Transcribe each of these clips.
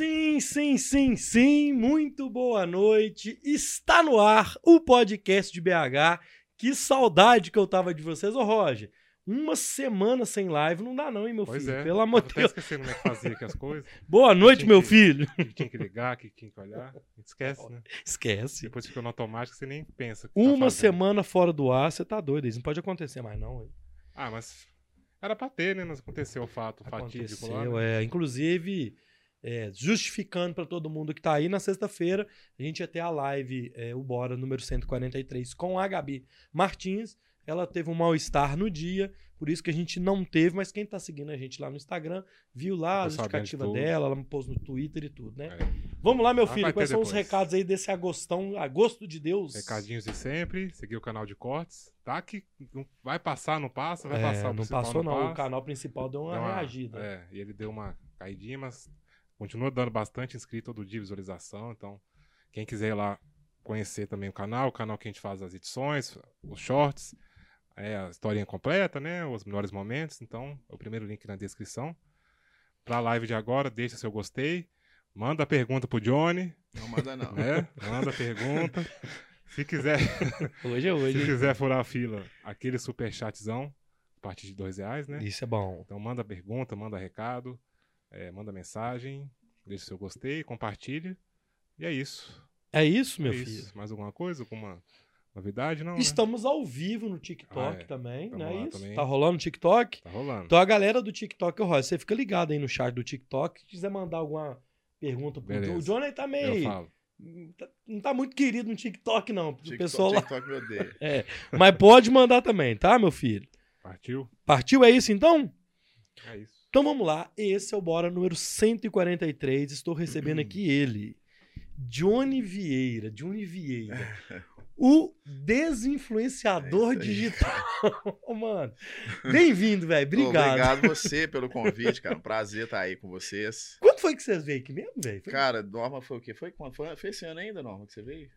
Sim, sim, sim, sim. Muito boa noite. Está no ar o podcast de BH. Que saudade que eu tava de vocês, ô Roger. Uma semana sem live não dá, não, hein, meu Pois filho? é. Pelo amor de Deus. esquecendo como é que fazia aqui as coisas. Boa noite, meu que- filho. Que tinha que ligar, que tinha que olhar. Esquece, né? Esquece. Depois fica no automático, você nem pensa. que tá Uma fazendo. semana fora do ar, você tá doido. Isso não pode acontecer mais, não. hein? Ah, mas era pra ter, né? Mas aconteceu o fato fatídico lá. Aconteceu, né? é. Inclusive, é, justificando pra todo mundo que tá aí, na sexta-feira, a gente ia ter a live, é, o Bora, número 143, com a Gabi Martins. Ela teve um mal-estar no dia, por isso que a gente não teve, mas quem tá seguindo a gente lá no Instagram, viu lá a sabendo de justificativa tudo. dela, ela me pôs no Twitter e tudo, né? É. Vamos lá, meu Ah, filho, quais são os depois. recados aí desse agostão, agosto de Deus? Recadinhos de sempre, seguir o canal de cortes. Tá que não vai passar, não passa, vai É, passar. o não passou não, o passa. canal principal deu uma, Deu reagida. É, e ele deu uma caidinha, mas continua dando bastante inscrito todo dia, visualização. Então, quem quiser ir lá conhecer também o canal, o canal que a gente faz as edições, os shorts, é, a historinha completa, né? Os melhores momentos. Então, é o primeiro link na descrição. Pra live de agora, deixa seu gostei. Manda a pergunta pro Johnny, Não manda não. né? Manda a pergunta. Se quiser, Hoje é hoje. se hein? quiser furar a fila, aquele super chatzão, a partir de dois reais, né? Isso é bom. Então manda pergunta, manda recado, é, manda mensagem, deixa seu gostei, compartilha. E é isso. É isso, meu é filho. isso. Mais alguma coisa? Alguma novidade? Não, né? Estamos ao vivo no TikTok Ah, é. também, Tamo não é isso? também. Tá rolando no TikTok? Tá rolando. Então a galera do TikTok, ó, você fica ligado aí no chat do TikTok, se quiser mandar alguma pergunta pro Beleza. O Johnny tá Eu meio... falo. tá- Não tá muito querido no TikTok não, o TikTok, pessoal lá. TikTok me odeia. É, mas pode mandar também, tá, meu filho? Partiu? Partiu, é isso então? É isso. Então vamos lá, esse é o Bora número 143, estou recebendo aqui ele, Johnny Vieira, Johnny Vieira, o desinfluenciador É digital. Mano, bem-vindo, velho, obrigado. Obrigado você pelo convite, cara. Um prazer estar aí com vocês. Quando foi que vocês veio aqui mesmo, velho? Cara, Norma foi o quê? Foi, foi, foi esse ano ainda, Norma, que você veio?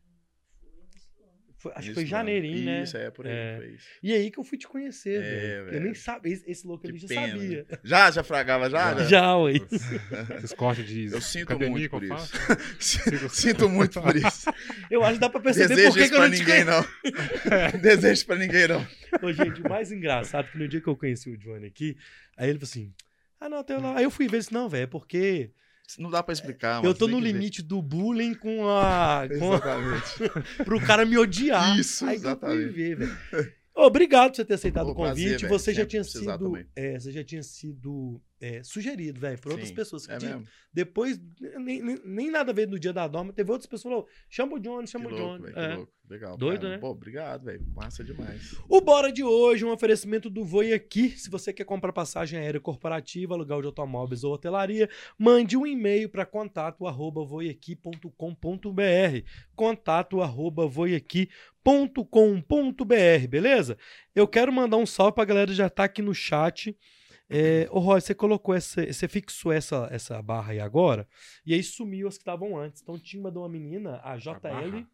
Foi- acho que foi janeirinho, né? Isso, é, por aí. É. Foi isso. E aí que eu fui te conhecer, É, velho. Eu nem sabia, esse, esse louco ali já pena, sabia. Já, já fragava já? Já. Já, ué. Esses cortes de Eu sinto academia muito por isso. Sinto muito por isso. Eu acho que dá pra perceber Desejo por que, isso que eu pra não te ninguém, não. Desejo pra ninguém, não. Ô, gente, o mais engraçado é que no dia que eu conheci o Johnny aqui, aí ele falou assim: Ah, não, tem lá. Aí eu fui ver ele disse, não, velho, é porque Não dá pra explicar, eu mano. tô Você no que ver. limite do bullying com a. Com a Exatamente. pro cara me odiar. Isso, aí que eu fui exatamente. ver, velho. Ô, Obrigado por você ter aceitado Ô, o convite. prazer, você já tinha sido. é, você já tinha sido é, sugerido, velho, por outras Sim, pessoas. É que mesmo. Depois, nem, nem, nem nada a ver no dia da norma, teve outras pessoas que falaram: chama o Johnny, Que chama o louco, Johnny. Que É. louco. Legal. Doido, cara. né? Pô, obrigado, velho. Massa demais. O Bora de hoje é um oferecimento do Voi Aqui. Se você quer comprar passagem aérea corporativa, aluguel de automóveis ou hotelaria, mande um e-mail para contato arroba voiaqui.com.br contato arroba voiaqui.com.br, beleza? Eu quero mandar um salve pra galera que já tá aqui no chat. É, ô Roy, você colocou essa, você fixou essa, essa barra aí agora, e aí sumiu as que estavam antes. Então tinha uma de uma menina, a JL,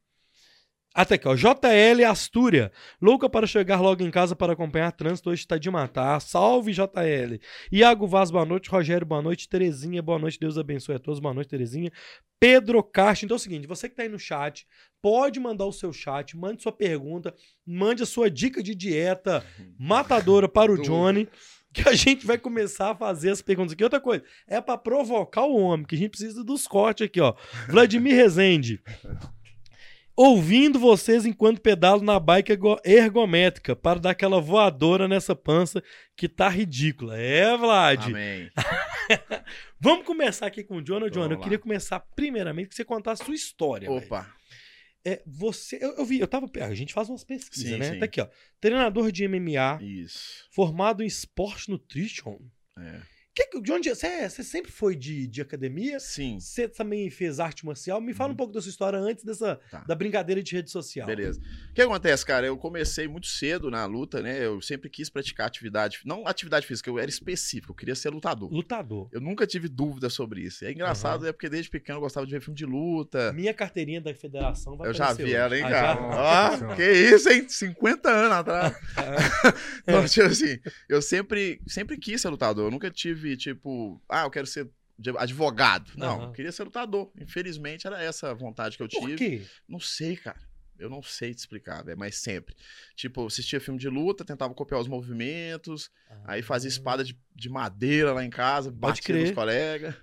até aqui, ó. JL Astúria. Louca para chegar logo em casa para acompanhar trânsito. Hoje está de matar. Salve, JL. Iago Vaz, boa noite. Rogério, boa noite. Terezinha, boa noite. Deus abençoe a todos. Boa noite, Terezinha. Pedro Castro. Então é o seguinte: você que está aí no chat, pode mandar o seu chat, mande sua pergunta, mande a sua dica de dieta matadora para o. Johnny. Que a gente vai começar a fazer as perguntas aqui. Outra coisa, é para provocar o homem, que a gente precisa dos cortes aqui, ó. Vladimir Rezende. Ouvindo vocês enquanto pedalo na bike ergo- ergométrica para dar aquela voadora nessa pança que tá ridícula. É, Vlad. Amém. Vamos começar aqui com o John. Então, John, eu queria começar primeiramente que você contasse a sua história. Opa. É, você, eu, eu vi, eu tava, a gente faz umas pesquisas, Sim, né? sim. Tá aqui, ó. Treinador de MMA, Isso. formado em Sport Nutrition. É. Que, que- de onde você, é- você sempre foi de, de academia? Sim. Você também fez arte marcial? Me fala um Uhum. pouco da sua história antes dessa Tá. da brincadeira de rede social. Beleza. O que acontece, cara? Eu comecei muito cedo na luta, né? Eu sempre quis praticar atividade, não atividade física, eu era específico, eu queria ser lutador. Lutador. Eu nunca tive dúvida sobre isso. É engraçado, é porque desde pequeno eu gostava de ver filme de luta. Minha carteirinha da federação vai Eu já vi hoje. ela, hein, Ah, cara? já? já? Ó, que isso, hein? 50 anos atrás. Ah, Então, tipo assim, eu sempre, sempre quis ser lutador. Eu nunca tive, tipo, ah, eu quero ser advogado. Não, Aham. eu queria ser lutador. Infelizmente, era essa a vontade que eu tive. Por quê? Não sei, cara. Eu não sei te explicar, velho, mas sempre. Tipo, assistia filme de luta, tentava copiar os movimentos, aí fazia espada de, de madeira lá em casa, batia nos colegas,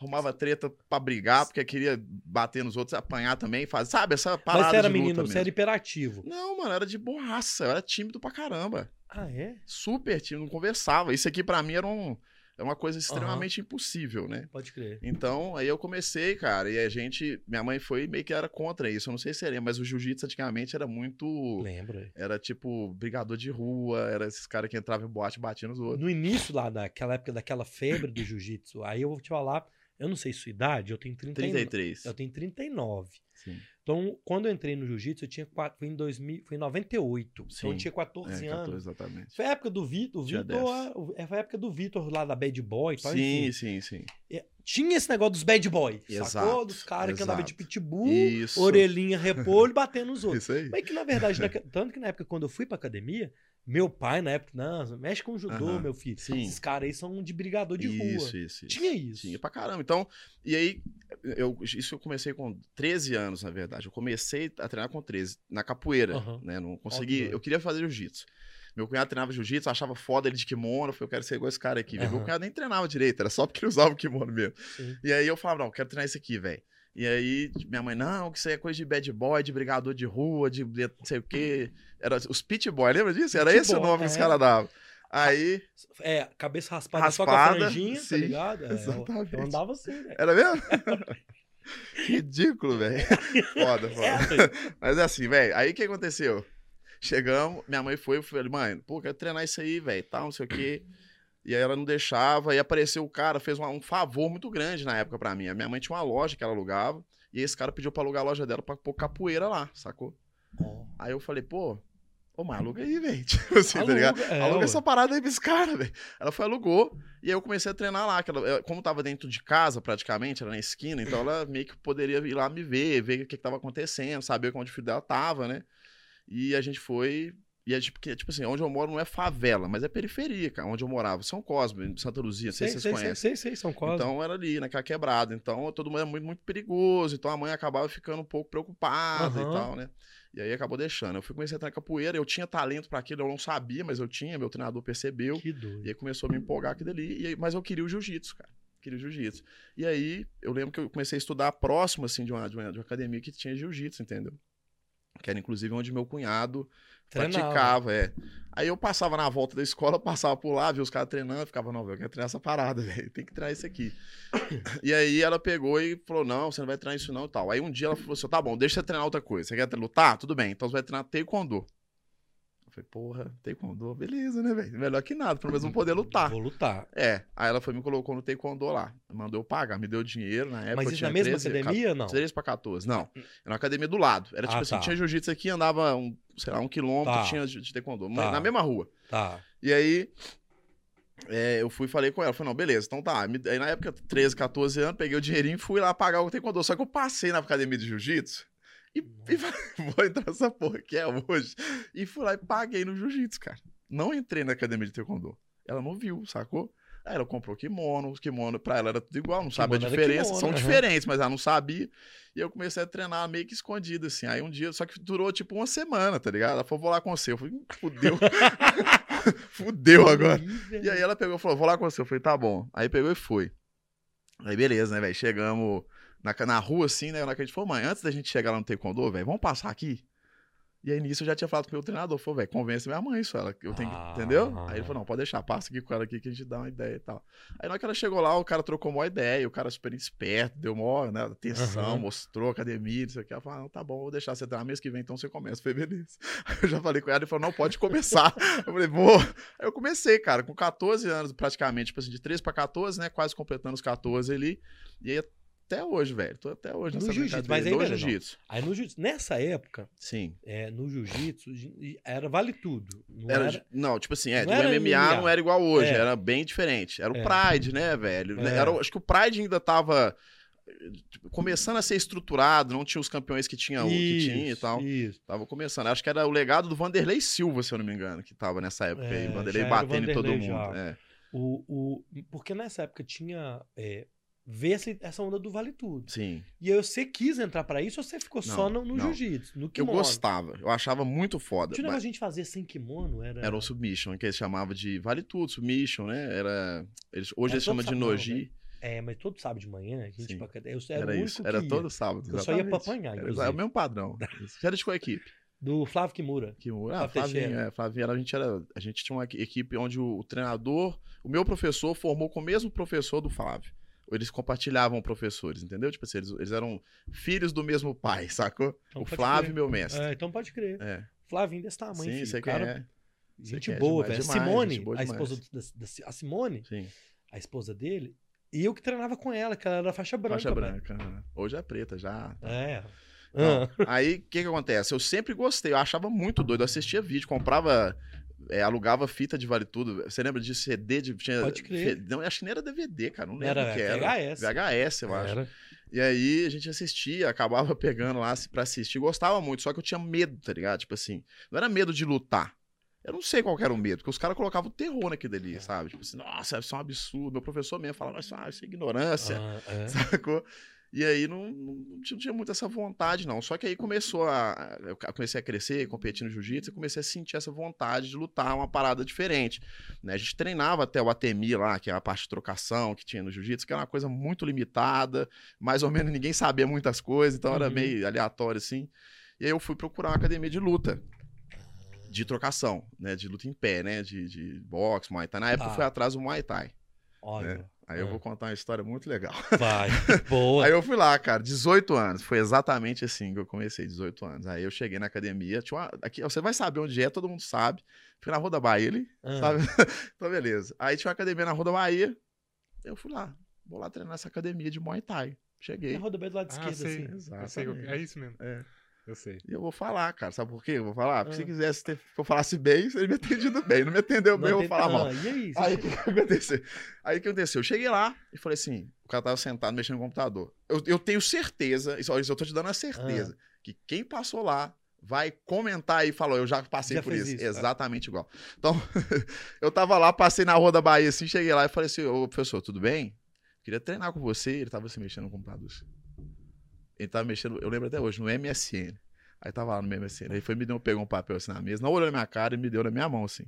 arrumava treta pra brigar, porque queria bater nos outros, apanhar também, faz, sabe, essa parada Mas você era menino, luta você mesmo. era hiperativo. Não, mano, era de borraça, eu era tímido pra caramba. Ah, é? Super tímido, não conversava. Isso aqui pra mim era, um, era uma coisa extremamente impossível, né? Pode crer. Então, aí eu comecei, cara, e a gente, minha mãe foi meio que era contra isso, eu não sei se seria, mas o jiu-jitsu antigamente era muito, Lembro. é. era tipo brigador de rua, era esses caras que entravam em boate e batiam nos outros. No início lá daquela época, daquela febre do jiu-jitsu, aí eu vou te falar, eu não sei sua idade, eu tenho 39. 33. Eu tenho 39. Sim. Então, quando eu entrei no jiu-jitsu, eu tinha quatro, foi em 2000, foi em 98. Então eu Sim. tinha 14 É, 14, anos. exatamente. Foi a época do Vitor, Vitor, 10. o- é, foi a época do Vitor lá da Bad Boy tal, Sim, enfim. sim, sim. É, Tinha esse negócio dos bad boy, sacou? Exato, Dos caras que andavam de pitbull, Isso. orelhinha, repolho, batendo nos outros. Isso aí. Mas que na verdade, tanto que na época quando eu fui pra academia, meu pai na época, não, mexe com judô, meu filho. sim. Esses caras aí são de brigador de isso, rua. isso, isso. Tinha isso. Tinha pra caramba. Então, e aí, eu, isso eu comecei com 13 anos, na verdade. Eu comecei a treinar com 13, na capoeira, né? Não consegui. doido. Eu queria fazer jiu-jitsu. Meu cunhado treinava jiu-jitsu, achava foda ele de kimono. Eu falei, eu quero ser igual esse cara aqui. Meu cunhado nem treinava direito, era só porque ele usava o kimono mesmo. Sim. E aí eu falava, não, eu quero treinar esse aqui, velho. E aí, minha mãe, não, que isso aí é coisa de bad boy, de brigador de rua, de de não sei o quê. Era os pit boy, lembra disso? Era Pit esse o boy, nome que os é. caram davam. Aí, É, cabeça raspada, só com a Raspada, franjinha, tá sim, ligado? É, eu, exatamente. eu andava assim, velho. era mesmo? Ridículo, velho. Foda, foda. É, Mas é assim, velho. Aí o que aconteceu? Chegamos, minha mãe foi, eu falei, mãe, pô, quero treinar isso aí, velho, tal, não sei o quê. E aí ela não deixava, e apareceu o cara, fez uma- um favor muito grande na época pra mim. A minha mãe tinha uma loja que ela alugava, e esse cara pediu pra alugar a loja dela pra pôr capoeira lá, sacou? Ó, Aí eu falei, pô, ô, mãe, aluga aí, velho. Tipo assim, tá ligado? aluga, é, Aluga ué. essa parada aí pra esse cara, velho. Ela foi, alugou, e aí eu comecei a treinar lá. que ela- como tava dentro de casa, praticamente, era na esquina, então ela meio que poderia ir lá me ver, ver o que, que tava acontecendo, saber onde o filho dela tava, né? E a gente foi. E é tipo, que, tipo assim, onde eu moro não é favela, mas é periferia, cara. Onde eu morava, São Cosme, Santa Luzia, não sei, Sei, se sei, vocês sei, conhecem. sei, sei, São Cosme. Então era ali, naquela quebrada. Então todo mundo é muito, muito perigoso. Então a mãe acabava ficando um pouco preocupada Aham. e tal, né? E aí acabou deixando. Eu fui comecei a treinar capoeira, eu tinha talento pra aquilo, eu não sabia, mas eu tinha, meu treinador percebeu. que doido. E aí começou a me empolgar aquilo ali. E aí, mas eu queria o jiu-jitsu, cara. Queria o jiu-jitsu. E aí eu lembro que eu comecei a estudar próximo, assim, de uma, de uma, de uma academia que tinha jiu-jitsu, entendeu? Que era inclusive onde meu cunhado Treinava. praticava, é. Aí eu passava na volta da escola, passava por lá, via os caras treinando, ficava, não, velho, eu quero treinar essa parada, velho, tem que treinar isso aqui. e aí ela pegou e falou, não, você não vai treinar isso não e tal. Aí um dia ela falou assim, tá bom, deixa você treinar outra coisa. Você quer lutar? Tudo bem, então você vai treinar taekwondo. Falei, porra, taekwondo, beleza, né, velho? Melhor que nada, pelo menos não poder lutar. Vou lutar. É, aí ela foi me colocou no taekwondo lá. Mandou eu pagar, me deu dinheiro na época. Mas isso na mesma 13, academia, não? 13 pra 14. Não. Era uma academia do lado. Era tipo Ah, assim, tá. tinha jiu-jitsu aqui, andava um, sei lá, um quilômetro, Tá. tinha de taekwondo. Tá. Na mesma rua. Tá. E aí, é, eu fui e falei com ela. Falei, não, beleza, então tá. Aí na época, 13, 14 anos, peguei o dinheirinho e fui lá pagar o taekwondo. Só que eu passei na academia de jiu-jitsu e, e falei, vou entrar nessa porra que é hoje. E fui lá e paguei no jiu-jitsu, cara. Não entrei na academia de taekwondo. Ela não viu, sacou? Aí ela comprou kimono, os kimono pra ela era tudo igual, não sabe a diferença. kimono, São aham. diferentes, mas ela não sabia. E eu comecei a treinar meio que escondido, assim. Aí um dia, só que durou tipo uma semana, tá ligado? Ela falou, vou lá com você. Eu falei, "Hum, fudeu. fudeu agora. E aí ela pegou e falou, vou lá com você. Eu falei, tá bom. Aí pegou e foi. Aí beleza, né, velho? Chegamos na, na rua, assim, né? Na que a gente falou, mãe, antes da gente chegar lá no Taekwondo, velho, vamos passar aqui? E aí nisso eu já tinha falado com o meu treinador. Falou, velho, convence minha mãe isso. Ela, eu tenho que, Ah. entendeu? Aí ele falou, não, pode deixar, passa aqui com ela aqui que a gente dá uma ideia e tal. Aí na hora que ela chegou lá, o cara trocou uma ideia, o cara super esperto, deu uma né, atenção, Aham. mostrou academia, isso aqui. Ela falou, ah, não, tá bom, vou deixar você treinar mês que vem, então você começa. Eu falei, beleza. Aí eu já falei com ela, ele falou, não, pode começar. eu falei, vou. Aí eu comecei, cara, com 14 anos, praticamente, tipo assim, de 13 pra 14, né, quase completando os 14 ali. E aí até hoje, velho, tô até hoje No jiu-jitsu, mas aí, No jiu-jitsu. Aí no jiu-jitsu, nessa época, Sim. é, no jiu-jitsu, era vale tudo. Não Era, era, Não, tipo assim, é, não era MMA, MMA. não era igual hoje, É. era bem diferente. Era o É. Pride, né, velho? É. Era, acho que o Pride ainda tava tipo, começando a ser estruturado, não tinha os campeões que tinha, o que tinha e tal. Isso. Tava começando. Acho que era o legado do Vanderlei Silva, se eu não me engano, que tava nessa época aí. É, Vanderlei era o batendo em todo Vanderlei mundo. É. O, o, porque nessa época tinha. é, ver essa, essa onda do Vale Tudo. Sim. E aí você quis entrar pra isso ou você ficou só no, Não, no não. jiu-jitsu, no Eu kimono? gostava, eu achava muito foda. Tinha um mas- de a gente fazer sem kimono? Era, Era o submission, que eles chamavam de vale tudo, submission, né? Era. Eles, hoje Era eles chamam de noji. É, mas todo sábado de manhã, a gente pra. Eu era, Era o isso. que Era ia. todo sábado. Eu só ia pra apanhar, Era inclusive. o mesmo padrão. Você era de qual equipe? Do Flávio Kimura. Que, ah, Flavinho, é, Flavinho, era- a gente era, a gente tinha uma equipe onde o, o treinador, o meu professor formou com o mesmo professor do Flávio. Eles compartilhavam professores, entendeu? Tipo assim, eles, eles eram filhos do mesmo pai, sacou? Então o Flávio, crer. meu mestre. É, então pode crer. É. Flavinho desse tamanho, Sim, filho. cara, é. Gente quer, boa, velho. Simone, boa a esposa da, da- a Simone, Sim, a esposa dele, e eu que treinava com ela, que ela era faixa branca. faixa branca. Hoje é preta já. É. Não, Ah. Aí, o que que acontece? Eu sempre gostei, eu achava muito doido. Eu assistia vídeo, comprava, é, alugava fita de Vale Tudo. Você lembra de CD? De, tinha, Pode crer. Não, acho que nem era DVD, cara. Não lembro Era o que era. VHS. VHS, eu acho. Era. E aí a gente assistia, acabava pegando lá pra assistir. Gostava muito, só que eu tinha medo, tá ligado? Tipo assim, não era medo de lutar. Eu não sei qual que era o medo, porque os caras colocavam terror naquilo É. ali, sabe? Tipo assim, nossa, isso é um absurdo. Meu professor mesmo falava, isso, ah, isso é ignorância. Ah, é. Sacou? E aí não, não, tinha- muito essa vontade, não. Só que aí começou a. Eu comecei a crescer, competir no jiu-jitsu, e comecei a sentir essa vontade de lutar uma parada diferente. Né? A gente treinava até o ATMI lá, que é a parte de trocação que tinha no jiu-jitsu, que era uma coisa muito limitada, mais ou menos ninguém sabia muitas coisas, então era Uhum. meio aleatório assim. E aí eu fui procurar uma academia de luta. De trocação, né? De luta em pé, né? De, de boxe, Muay Thai. Na época Tá. eu fui atrás do Muay Thai. Olha. Aí eu Ah. vou contar uma história muito legal. Vai. Boa. Aí eu fui lá, cara, 18 anos. Foi exatamente assim que eu comecei, 18 anos. Aí eu cheguei na academia, tinha uma, aqui, você vai saber onde é, todo mundo sabe. Fui na Rua da Bahia, ali, Ah. sabe? então, beleza. Aí tinha uma academia na Rua da Bahia. Eu fui lá, vou lá treinar essa academia de Muay Thai. É Cheguei. a rodovia do lado Ah, esquerdo, sei. assim. Eu sei, Exatamente. é isso mesmo. É. Eu sei. E eu vou falar, cara. Sabe por quê? Eu vou falar. Porque Ah. se quisesse ter, que eu falasse bem, você me atendido bem. Não me atendeu bem, eu vou falar mal. Ah, E aí? O que, aconteceu? Aí o que aconteceu? Eu cheguei lá e falei assim: o cara tava sentado mexendo no computador. Eu, eu tenho certeza, isso, isso eu tô te dando a certeza, Ah. que quem passou lá vai comentar e falou: eu já passei Já por isso. isso, Exatamente igual. Então, eu tava lá, passei na rua da Bahia assim, cheguei lá e falei assim: ô professor, tudo bem? Queria treinar com você. Ele tava se mexendo no computador. assim. Ele tava mexendo, eu lembro até hoje, no MSN. Aí tava lá no MSN. Aí foi, me deu, pegou um papel assim na mesa, não olhou na minha cara e me deu na minha mão, assim.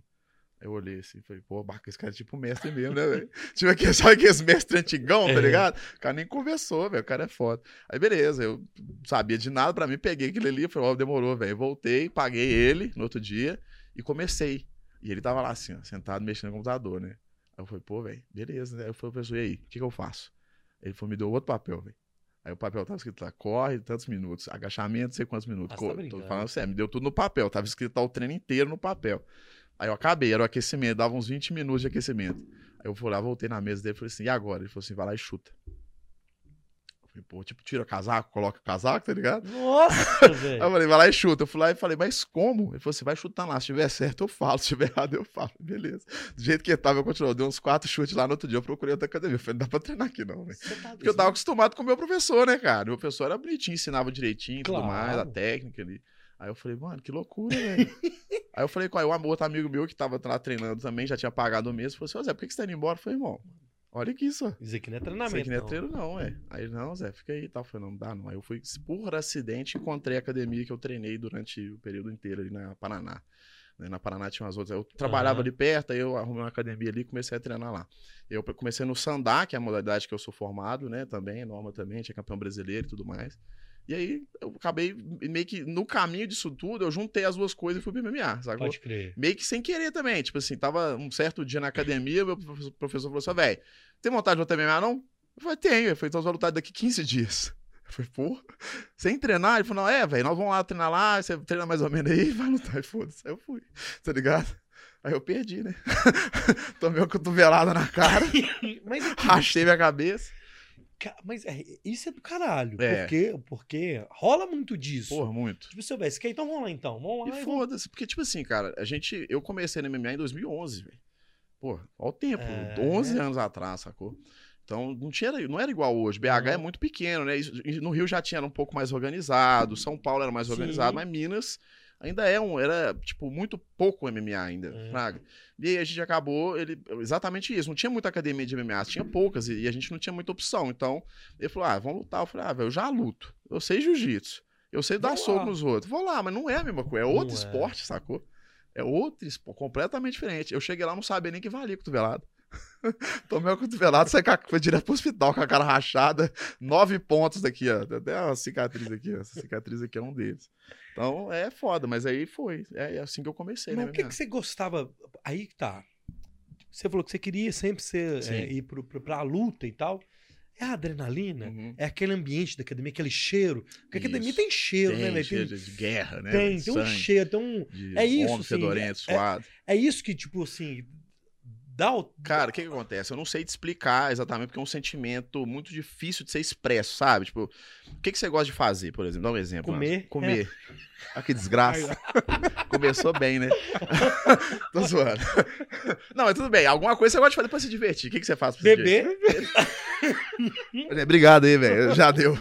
Aí eu olhei assim, falei, pô, Baca, esse cara é tipo mestre mesmo, né, velho? tipo aquele, sabe aqueles mestres antigão, tá É. ligado? O cara nem conversou, velho, o cara é foda. Aí beleza, eu sabia de nada pra mim, peguei aquele ali, falei, ó, demorou, velho. Voltei, paguei ele no outro dia e comecei. E ele tava lá assim, ó, sentado mexendo no computador, né? Aí eu falei, pô, velho, beleza, né? Eu falei, professor, e aí, o que, que eu faço? Ele falou, me deu outro papel, velho. Aí o papel tava escrito lá, corre tantos minutos, agachamento, não sei quantos minutos. Ah, você tá tô falando sério, me deu tudo no papel, tava escrito lá o treino inteiro no papel. Aí eu acabei, era o aquecimento, dava uns 20 minutos de aquecimento. Aí eu fui lá, voltei na mesa dele e falei assim, e agora? Ele falou assim, vai lá e chuta. Falei, pô, tipo, tira casaco, coloca o casaco, tá ligado? Nossa, Aí eu velho. falei, vai lá e chuta. Eu fui lá e falei, mas como? Ele falou assim, vai chutando lá. Se tiver certo, eu falo. Se tiver errado, eu falo. Beleza. Do jeito que tava, eu continuei. Eu dei uns quatro chutes lá no outro dia. Eu procurei outra academia. Eu falei, não dá pra treinar aqui não, velho. Você tá Porque eu tava acostumado com o meu professor, né, cara? Meu professor era bonitinho, ensinava direitinho e tudo Claro. mais, a técnica ali. Aí eu falei, mano, que loucura, velho. aí eu falei com aí, um outro amigo meu que tava lá treinando também, já tinha pagado o mês, falou assim, Zé, por que que você tá indo embora? Eu falei, irmão, olha aqui só. Isso aqui não é Isso treinamento. aqui não é treino, não, é. Aí, não, Zé, fica aí e tal. Falei, não, dá, não. Aí eu fui, por acidente, encontrei a academia que eu treinei durante o período inteiro ali na Paraná. Né, Na Paraná tinha umas outras. Eu trabalhava Aham. ali perto, aí eu arrumei uma academia ali e comecei a treinar lá. Eu comecei no Sandá, que é a modalidade que eu sou formado, né? Também, norma também, tinha campeão brasileiro e tudo mais. E aí eu acabei meio que no caminho disso tudo, eu juntei as duas coisas e fui pro MMA, sacou? Pode crer. Meio que sem querer também. Tipo assim, tava um certo dia na academia, meu professor, falou assim: velho, tem vontade de lutar MMA, não? Eu falei, tenho. Ele falou, então você vai lutar daqui 15 dias. Eu falei, pô, sem treinar? Ele falou, não, é, velho, nós vamos lá treinar lá, você treina mais ou menos aí vai lutar. E foda-se. Aí eu fui, tá ligado? Aí eu perdi, né? Tomei uma cotovelada na cara, Mas, aqui, rachei minha cabeça. Mas é, isso é do caralho. É. Porque, porque rola muito disso. Porra, muito. Tipo, velho, você quer? Então vamos lá então. Vamos lá. E e foda-se, porque, tipo assim, cara, a gente. Eu comecei no MMA em 2011, velho. Pô, olha o tempo, É. 11 anos atrás, sacou? Então, não, tinha, não era igual hoje. BH é Uhum. muito pequeno, né? No Rio já tinha era um pouco mais organizado, São Paulo era mais Sim. organizado, mas Minas Ainda é um, era, tipo, muito pouco MMA ainda, É. fraga. E aí a gente acabou, ele, exatamente isso, não tinha muita academia de MMA, tinha poucas, e, e a gente não tinha muita opção. Então, ele falou, ah, vamos lutar. Eu falei, ah, velho, eu já luto, eu sei jiu-jitsu, eu sei dar soco nos outros. Vou lá, mas não é a mesma coisa, é outro Não é. esporte, sacou? É outro esporte, completamente diferente. Eu cheguei lá, não sabia nem que valia cotovelado. Tomei uma cotovelada, saí foi direto pro hospital com a cara rachada, nove pontos daqui, ó. Até uma cicatriz aqui, ó. Essa cicatriz aqui é um deles. Então é foda, mas aí foi. É assim que eu comecei, Mas né? o que, que você gostava? Aí que tá. Você falou que você queria sempre ser, é, ir pro, pro, pra luta e tal. É a adrenalina? Uhum. É aquele ambiente da academia, aquele cheiro. Porque a academia tem cheiro, né, Tem, cheiro Tem, de, guerra, né? tem, tem um sangue, cheiro, tem um. é isso, homem sim, fedorento, é- suado. É isso que, tipo assim. Dá o. Cara, o que que acontece? Eu não sei te explicar exatamente, porque é um sentimento muito difícil de ser expresso, sabe? Tipo, o que, que você gosta de fazer, por exemplo? Dá um exemplo. Comer. Márcio. Comer. Ah, que desgraça. Começou bem, né? Tô zoando. Não, mas tudo bem. Alguma coisa você gosta de fazer pra se divertir. O que, que você faz pra se? Beber. Obrigado aí, velho. Já deu.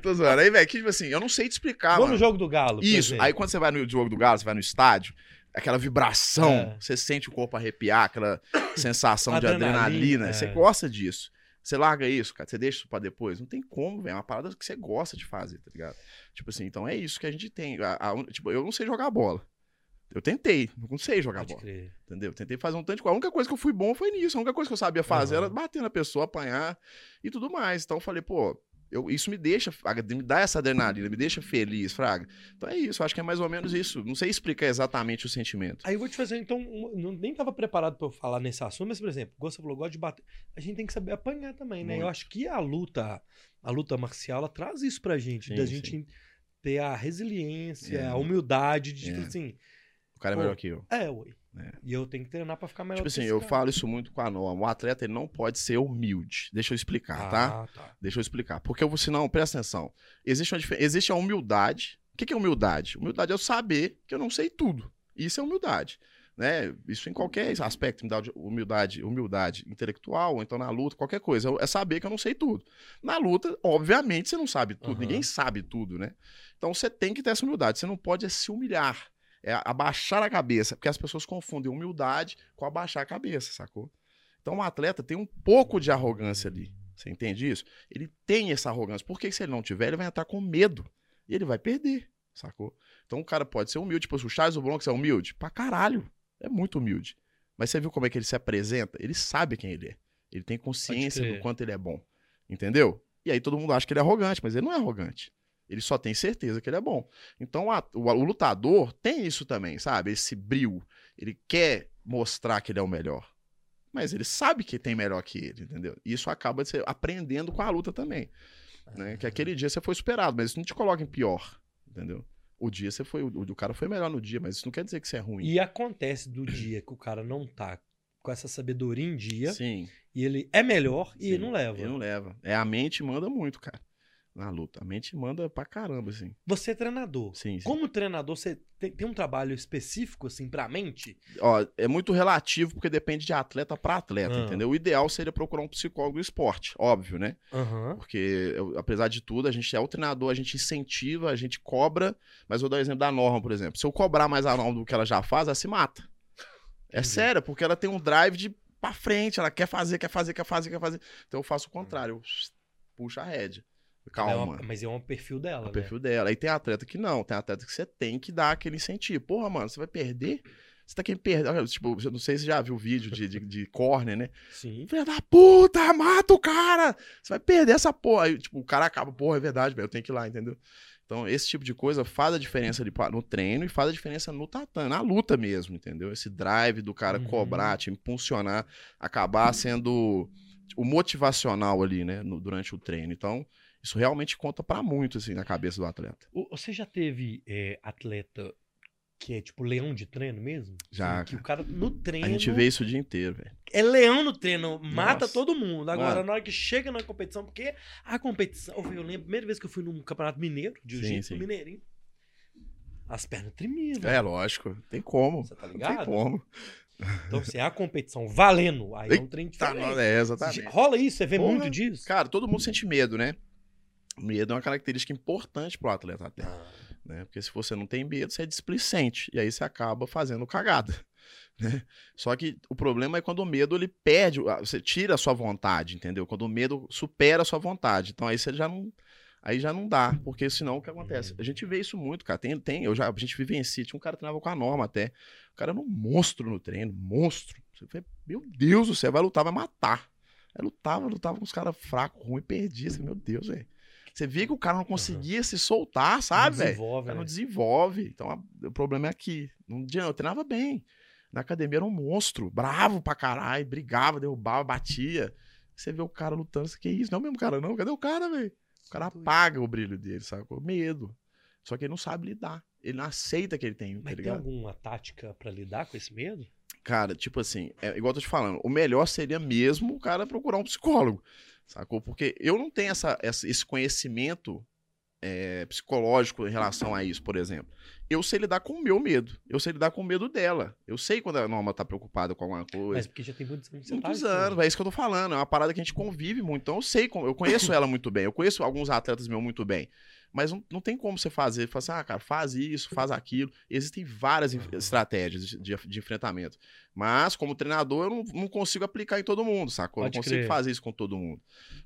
Tô zoando. Aí, velho, que tipo assim, eu não sei te explicar, Vamos mano. no jogo do Galo. Isso. Aí quando você vai no jogo do Galo, você vai no estádio, aquela vibração, É. você sente o corpo arrepiar, aquela sensação de Adrenalina, é. Você gosta disso. Você larga isso, cara. Você deixa isso pra depois. Não tem como, velho. É uma parada que você gosta de fazer, tá ligado? Tipo assim, então é isso que a gente tem. A- a tipo, eu não sei jogar bola. Eu tentei, não sei jogar Pode bola. crer. Entendeu? Tentei fazer um tanto de coisa. A única coisa que eu fui bom foi nisso. A única coisa que eu sabia fazer Aham. era bater na pessoa, apanhar e tudo mais. Então eu falei, pô, eu, isso me deixa, me dá essa adrenalina, me deixa feliz, Fraga. Então é isso, eu acho que é mais ou menos isso. Não sei explicar exatamente o sentimento. Aí eu vou te fazer, então, não, nem tava preparado pra eu falar nesse assunto, mas, por exemplo, você falou, gosta de bater. A gente tem que saber apanhar também, né? Eu Muito. acho que a luta, a luta marcial, ela traz isso pra gente, Sim, da sim. gente ter a resiliência, É. a humildade de, tipo É. assim, O cara é Pô, melhor que eu. é, ué. É. E eu tenho que treinar pra ficar melhor Tipo assim, eu cara. falo isso muito com a norma. O atleta ele não pode ser humilde. Deixa eu explicar, tá? Ah, tá. Deixa eu explicar. Porque eu vou, senão, presta atenção. Existe, uma, existe a humildade. O que é humildade? Humildade é eu saber que eu não sei tudo. Isso é humildade. Né? Isso em qualquer aspecto, humildade, humildade, humildade intelectual, ou então na luta, qualquer coisa. É saber que eu não sei tudo. Na luta, obviamente, você não sabe tudo. Aham. Ninguém sabe tudo, né? Então você tem que ter essa humildade. Você não pode se humilhar. É abaixar a cabeça. Porque as pessoas confundem humildade com abaixar a cabeça, sacou? Então o atleta tem um pouco de arrogância ali. Você entende isso? Ele tem essa arrogância. Porque se ele não tiver, ele vai entrar com medo. E ele vai perder, sacou? Então o cara pode ser humilde. Tipo, o Charles do Bronx é humilde? Pra caralho. É muito humilde. Mas você viu como é que ele se apresenta? Ele sabe quem ele é. Ele tem consciência do quanto ele é bom. Entendeu? E aí todo mundo acha que ele é arrogante, mas ele não é arrogante. Ele só tem certeza que ele é bom. Então a- o, o lutador tem isso também, sabe? Esse brilho. Ele quer mostrar que ele é o melhor. Mas ele sabe que tem melhor que ele, entendeu? E isso acaba você aprendendo com a luta também. Né? Que aquele dia você foi superado, mas isso não te coloca em pior, entendeu? O dia você foi. O, o cara foi melhor no dia, mas isso não quer dizer que você é ruim. E acontece do dia que o cara não tá com essa sabedoria em dia Sim. e ele é melhor e sim. ele não leva. Ele não leva. É, a mente manda muito, cara. Na luta. A mente manda pra caramba, assim. Você é treinador. Sim, sim. Como treinador, você tem, tem um trabalho específico, assim, pra mente? Ó, é muito relativo porque depende de atleta pra atleta, Ah. entendeu? O ideal seria procurar um psicólogo do esporte, óbvio, né? Aham. Porque, apesar de tudo, a gente é o treinador, a gente incentiva, a gente cobra. Mas vou dar o exemplo da Norma, por exemplo. Se eu cobrar mais a Norma do que ela já faz, ela se mata. É Entendi. sério, porque ela tem um drive de pra frente, ela quer fazer, quer fazer, quer fazer, quer fazer. Então eu faço o contrário, eu puxo a rédea. É Calma. uma- mas é um perfil dela, o perfil dela. Aí tem atleta que não, tem atleta que você tem que dar aquele incentivo. Porra, mano, você vai perder? Você tá querendo perder. Tipo, eu não sei se você já viu o vídeo de, de, de corner, né? né? Sim. Filha da puta, mata o cara! Você vai perder essa porra. Aí, tipo, o cara acaba, porra, é verdade, velho, eu tenho que ir lá, entendeu? Então, esse tipo de coisa faz a diferença no treino e faz a diferença no tatame, na luta mesmo, entendeu? Esse drive do cara Uhum. cobrar, te impulsionar, acabar sendo o motivacional ali, né, no- durante o treino. Então, isso realmente conta pra muito, assim, na cabeça do atleta. Você já teve é, atleta que é tipo leão de treino mesmo? Já, Que, que o cara no treino. A gente vê isso o dia inteiro, velho. É leão no treino, mata Nossa. todo mundo. Agora, Mano. na hora que chega na competição, porque a competição. Eu lembro, a primeira vez que eu fui num campeonato mineiro, de jiu-jitsu mineirinho, as pernas tremiam. É, lógico. Tem como. Você tá Não tem ligado? como. Então, se é a competição valendo, aí é um trem Tá, diferente. é, exatamente. Rola isso, você vê muito disso? Cara, todo mundo sente medo, né? Medo é uma característica importante pro atleta até. Ah, Né? Porque se você não tem medo, você é displicente. E aí você acaba fazendo cagada. Né? Só que o problema é quando o medo ele perde, você tira a sua vontade, entendeu? Quando o medo supera a sua vontade. Então aí você já não. Aí já não dá, porque senão o que acontece? Uhum. A gente vê isso muito, cara. Tem, tem, eu já, a gente vivencia. Tinha um cara que treinava com a norma até. O cara era um monstro no treino, monstro. Você vê, meu Deus do céu, vai lutar, vai matar. Aí lutava, lutava com os caras fracos, ruim, perdia. Meu Deus, velho. Você via que o cara não conseguia se soltar, sabe, velho? O Desenvolve, cara não né? desenvolve. Então o problema é aqui. Não adianta, eu treinava bem. Na academia era um monstro, bravo pra caralho, brigava, derrubava, batia. Você vê o cara lutando, você que isso? Não é o mesmo cara, não. Cadê o cara, velho? O cara apaga o brilho dele, sabe? Com medo. Só que ele não sabe lidar. Ele não aceita que ele tem, tá Mas tem ligado? alguma tática pra lidar com esse medo? Cara, tipo assim, é igual eu tô te falando, o melhor seria mesmo o cara procurar um psicólogo, sacou? Porque eu não tenho essa, essa- esse conhecimento é, psicológico em relação a isso, por exemplo. Eu sei lidar com o meu medo, eu sei lidar com o medo dela. Eu sei quando a Norma tá preocupada com alguma coisa. Mas porque já tem muitos tá Muitos né? anos, é isso que eu tô falando. É uma parada que a gente convive muito. Então eu sei, eu conheço ela muito bem. Eu conheço alguns atletas meus muito bem. Mas não, não tem como você fazer. Falar assim, ah, cara, faz isso, faz aquilo. Existem várias estratégias de, de- enfrentamento. Mas, como treinador, eu não, não consigo aplicar em todo mundo, sacou? Eu não consigo crer. fazer isso com todo mundo.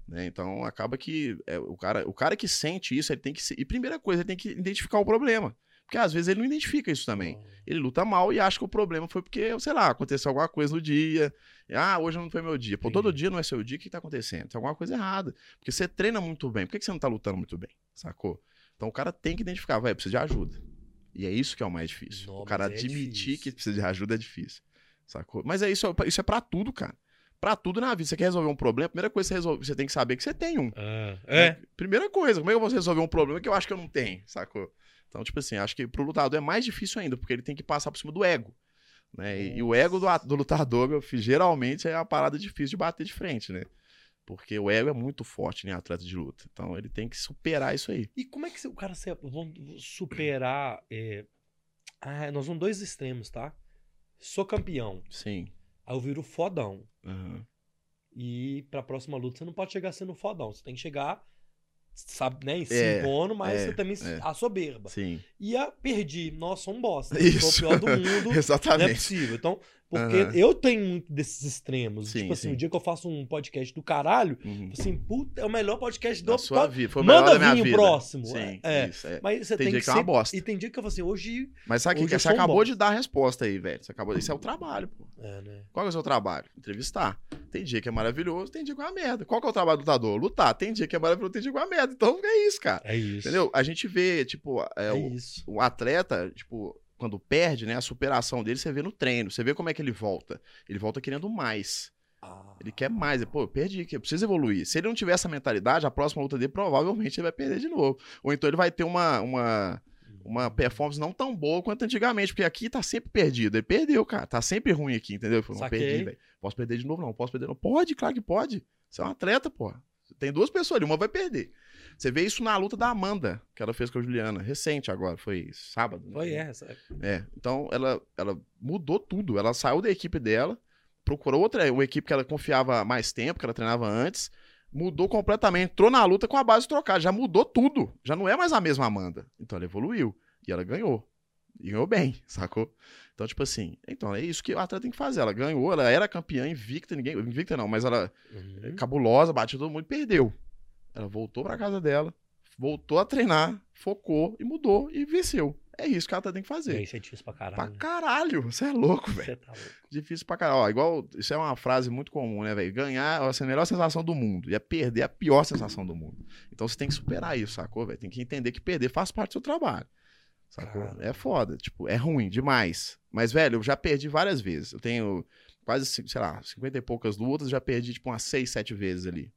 né? Então acaba que é, o, cara, o cara que sente isso, ele tem que. se- E primeira coisa, ele tem que identificar o problema. Porque às vezes ele não identifica isso também. Ele luta mal e acha que o problema foi porque, sei lá, aconteceu alguma coisa no dia. Ah, hoje não foi meu dia. Pô, todo Entendi. dia não é seu dia, o que tá acontecendo? Tem alguma coisa errada. Porque você treina muito bem. Por que que você não tá lutando muito bem? Sacou? Então o cara tem que identificar, vai, precisa de ajuda. E é isso que é o mais difícil. Não, o cara é admitir que precisa de ajuda é difícil. Sacou? Mas é isso, isso é pra tudo, cara. Pra tudo na vida. Você quer resolver um problema, a primeira coisa que você, resolve, você tem que saber que você tem um. Ah, é? Primeira coisa, como é que eu vou resolver um problema que eu acho que eu não tenho, sacou? Então, tipo assim, acho que pro lutador é mais difícil ainda, porque ele tem que passar por cima do ego. Né? E, e o ego do, a- do lutador, meu filho, geralmente é uma parada difícil de bater de frente, né? Porque o ego é muito forte em atleta de luta. Então ele tem que superar isso aí. E como é que o cara se, vão superar. é, Ah, nós somos dois extremos, tá? Sou campeão. Sim. Aí eu viro fodão. Aham. E pra próxima luta você não pode chegar sendo fodão. Você tem que chegar, sabe, né? Se É, impondo, mas é, você também é. a soberba. Sim. E a perdi. Nossa, um bosta. Isso. Sou o pior do mundo. Não é Exatamente. possível. Então, porque Aham. eu tenho muito desses extremos. Sim, tipo assim, sim. o dia que eu faço um podcast do caralho, Uhum. assim, puta, é o melhor podcast do Da sua pod- vida. Foi o Manda vir o próximo. Sim, É. isso. É. Mas você Tem tem, dia que que é uma ser- bosta. E tem dia que eu falo assim, hoje. Mas sabe o que você acabou de dar a resposta aí, velho. Você acabou... Esse é o trabalho, pô. É, né? Qual que é o seu trabalho? Entrevistar. Tem dia que é maravilhoso, tem dia que é uma merda. Qual que é o trabalho do lutador? Lutar. Tem dia que é maravilhoso, tem dia que é uma merda. Então é isso, cara. É isso. Entendeu? A gente vê, tipo, é, É, o, isso. o atleta, tipo, quando perde, né, a superação dele, você vê no treino. Você vê como é que ele volta. Ele volta querendo mais. Ah, Ele quer mais. Pô, eu perdi, eu preciso evoluir. Se ele não tiver essa mentalidade, a próxima luta dele provavelmente ele vai perder de novo. Ou então ele vai ter uma, uma, uma performance não tão boa quanto antigamente, porque aqui tá sempre perdido. Ele perdeu, cara. Tá sempre ruim aqui, entendeu? Falou, não perdi, velho. Posso perder de novo, não. Posso perder, não. Pode, claro que pode. Você é um atleta, pô. Tem duas pessoas ali, uma vai perder. Você vê isso na luta da Amanda, que ela fez com a Juliana, recente agora, foi sábado. né? Foi essa. É, então ela, ela mudou tudo. Ela saiu da equipe dela, procurou outra uma equipe que ela confiava há mais tempo, que ela treinava antes, mudou completamente, entrou na luta com a base trocada, já mudou tudo. Já não é mais a mesma Amanda. Então ela evoluiu e ela ganhou. E ganhou bem, sacou? Então, tipo assim, então é isso que o atleta tem que fazer. Ela ganhou, ela era campeã invicta, ninguém. Invicta não, mas ela Uhum. cabulosa, batia todo mundo e perdeu. Ela voltou pra casa dela, voltou a treinar, focou e mudou e venceu. É isso que ela tem que fazer. aí, você tinha isso pra caralho. Pra né? caralho, você é louco, velho. Você tá louco. Difícil pra caralho. Ó, igual, isso é uma frase muito comum, né, velho? Ganhar ó, é a melhor sensação do mundo. E é perder a pior sensação do mundo. Então você tem que superar isso, sacou, velho? Tem que entender que perder faz parte do seu trabalho. Sacou? É foda. Tipo, é ruim demais. Mas, velho, eu já perdi várias vezes. Eu tenho quase, sei lá, 50 e poucas lutas, já perdi, tipo, umas 6, 7 vezes ali.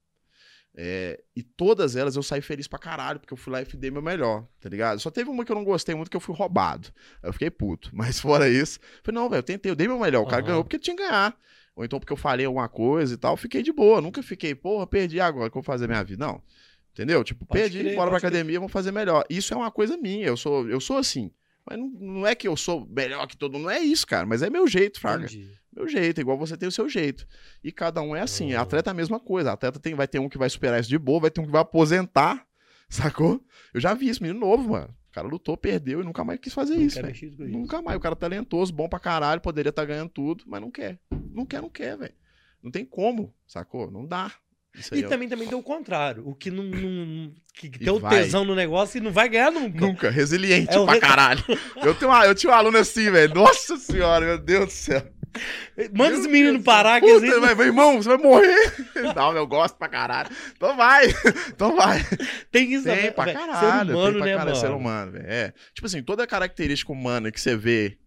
É, e todas elas eu saí feliz pra caralho, porque eu fui lá e dei meu melhor, tá ligado? Só teve uma que eu não gostei muito, que eu fui roubado. Aí eu fiquei puto. Mas fora isso, eu falei, não, velho, eu tentei, eu dei meu melhor. O cara Aham. ganhou porque tinha que ganhar. Ou então porque eu falei alguma coisa e tal, fiquei de boa. Nunca fiquei, porra, perdi agora, o que eu vou fazer minha vida? Não. Entendeu? Tipo, Pode perdi, crer, bora pra crer. academia, vamos fazer melhor. Isso é uma coisa minha, eu sou, eu sou assim. Mas não, não é que eu sou melhor que todo mundo, não é isso, cara. Mas é meu jeito, Fraga. Entendi. Meu jeito, igual você tem o seu jeito. E cada um é assim. Uhum. Atleta é a mesma coisa. Atleta tem, vai ter um que vai superar isso de boa, vai ter um que vai aposentar. Sacou? Eu já vi isso, menino novo, mano. O cara lutou, perdeu e nunca mais quis fazer Não isso, quer velho. Nunca mais. O cara é talentoso, bom pra caralho, poderia estar ganhando tudo, mas não quer. Não quer, não quer, velho. Não tem como, sacou? Não dá. E é- também, também tem o contrário. O que não. não- que E tem o vai. tesão no negócio e não vai ganhar nunca. Nunca, resiliente É pra re- caralho. Eu, tenho uma- eu tinha um aluno assim, velho. Nossa senhora, meu Deus do céu. Manda os meninos parar que Puta, eles- mas, meu irmão, você vai morrer. Não, eu gosto pra caralho. Então vai, então vai. tem isso Tem pra caralho, Ser humano, tem pra né, caralho, mano? ser humano, velho. É. Tipo assim, toda característica humana que você vê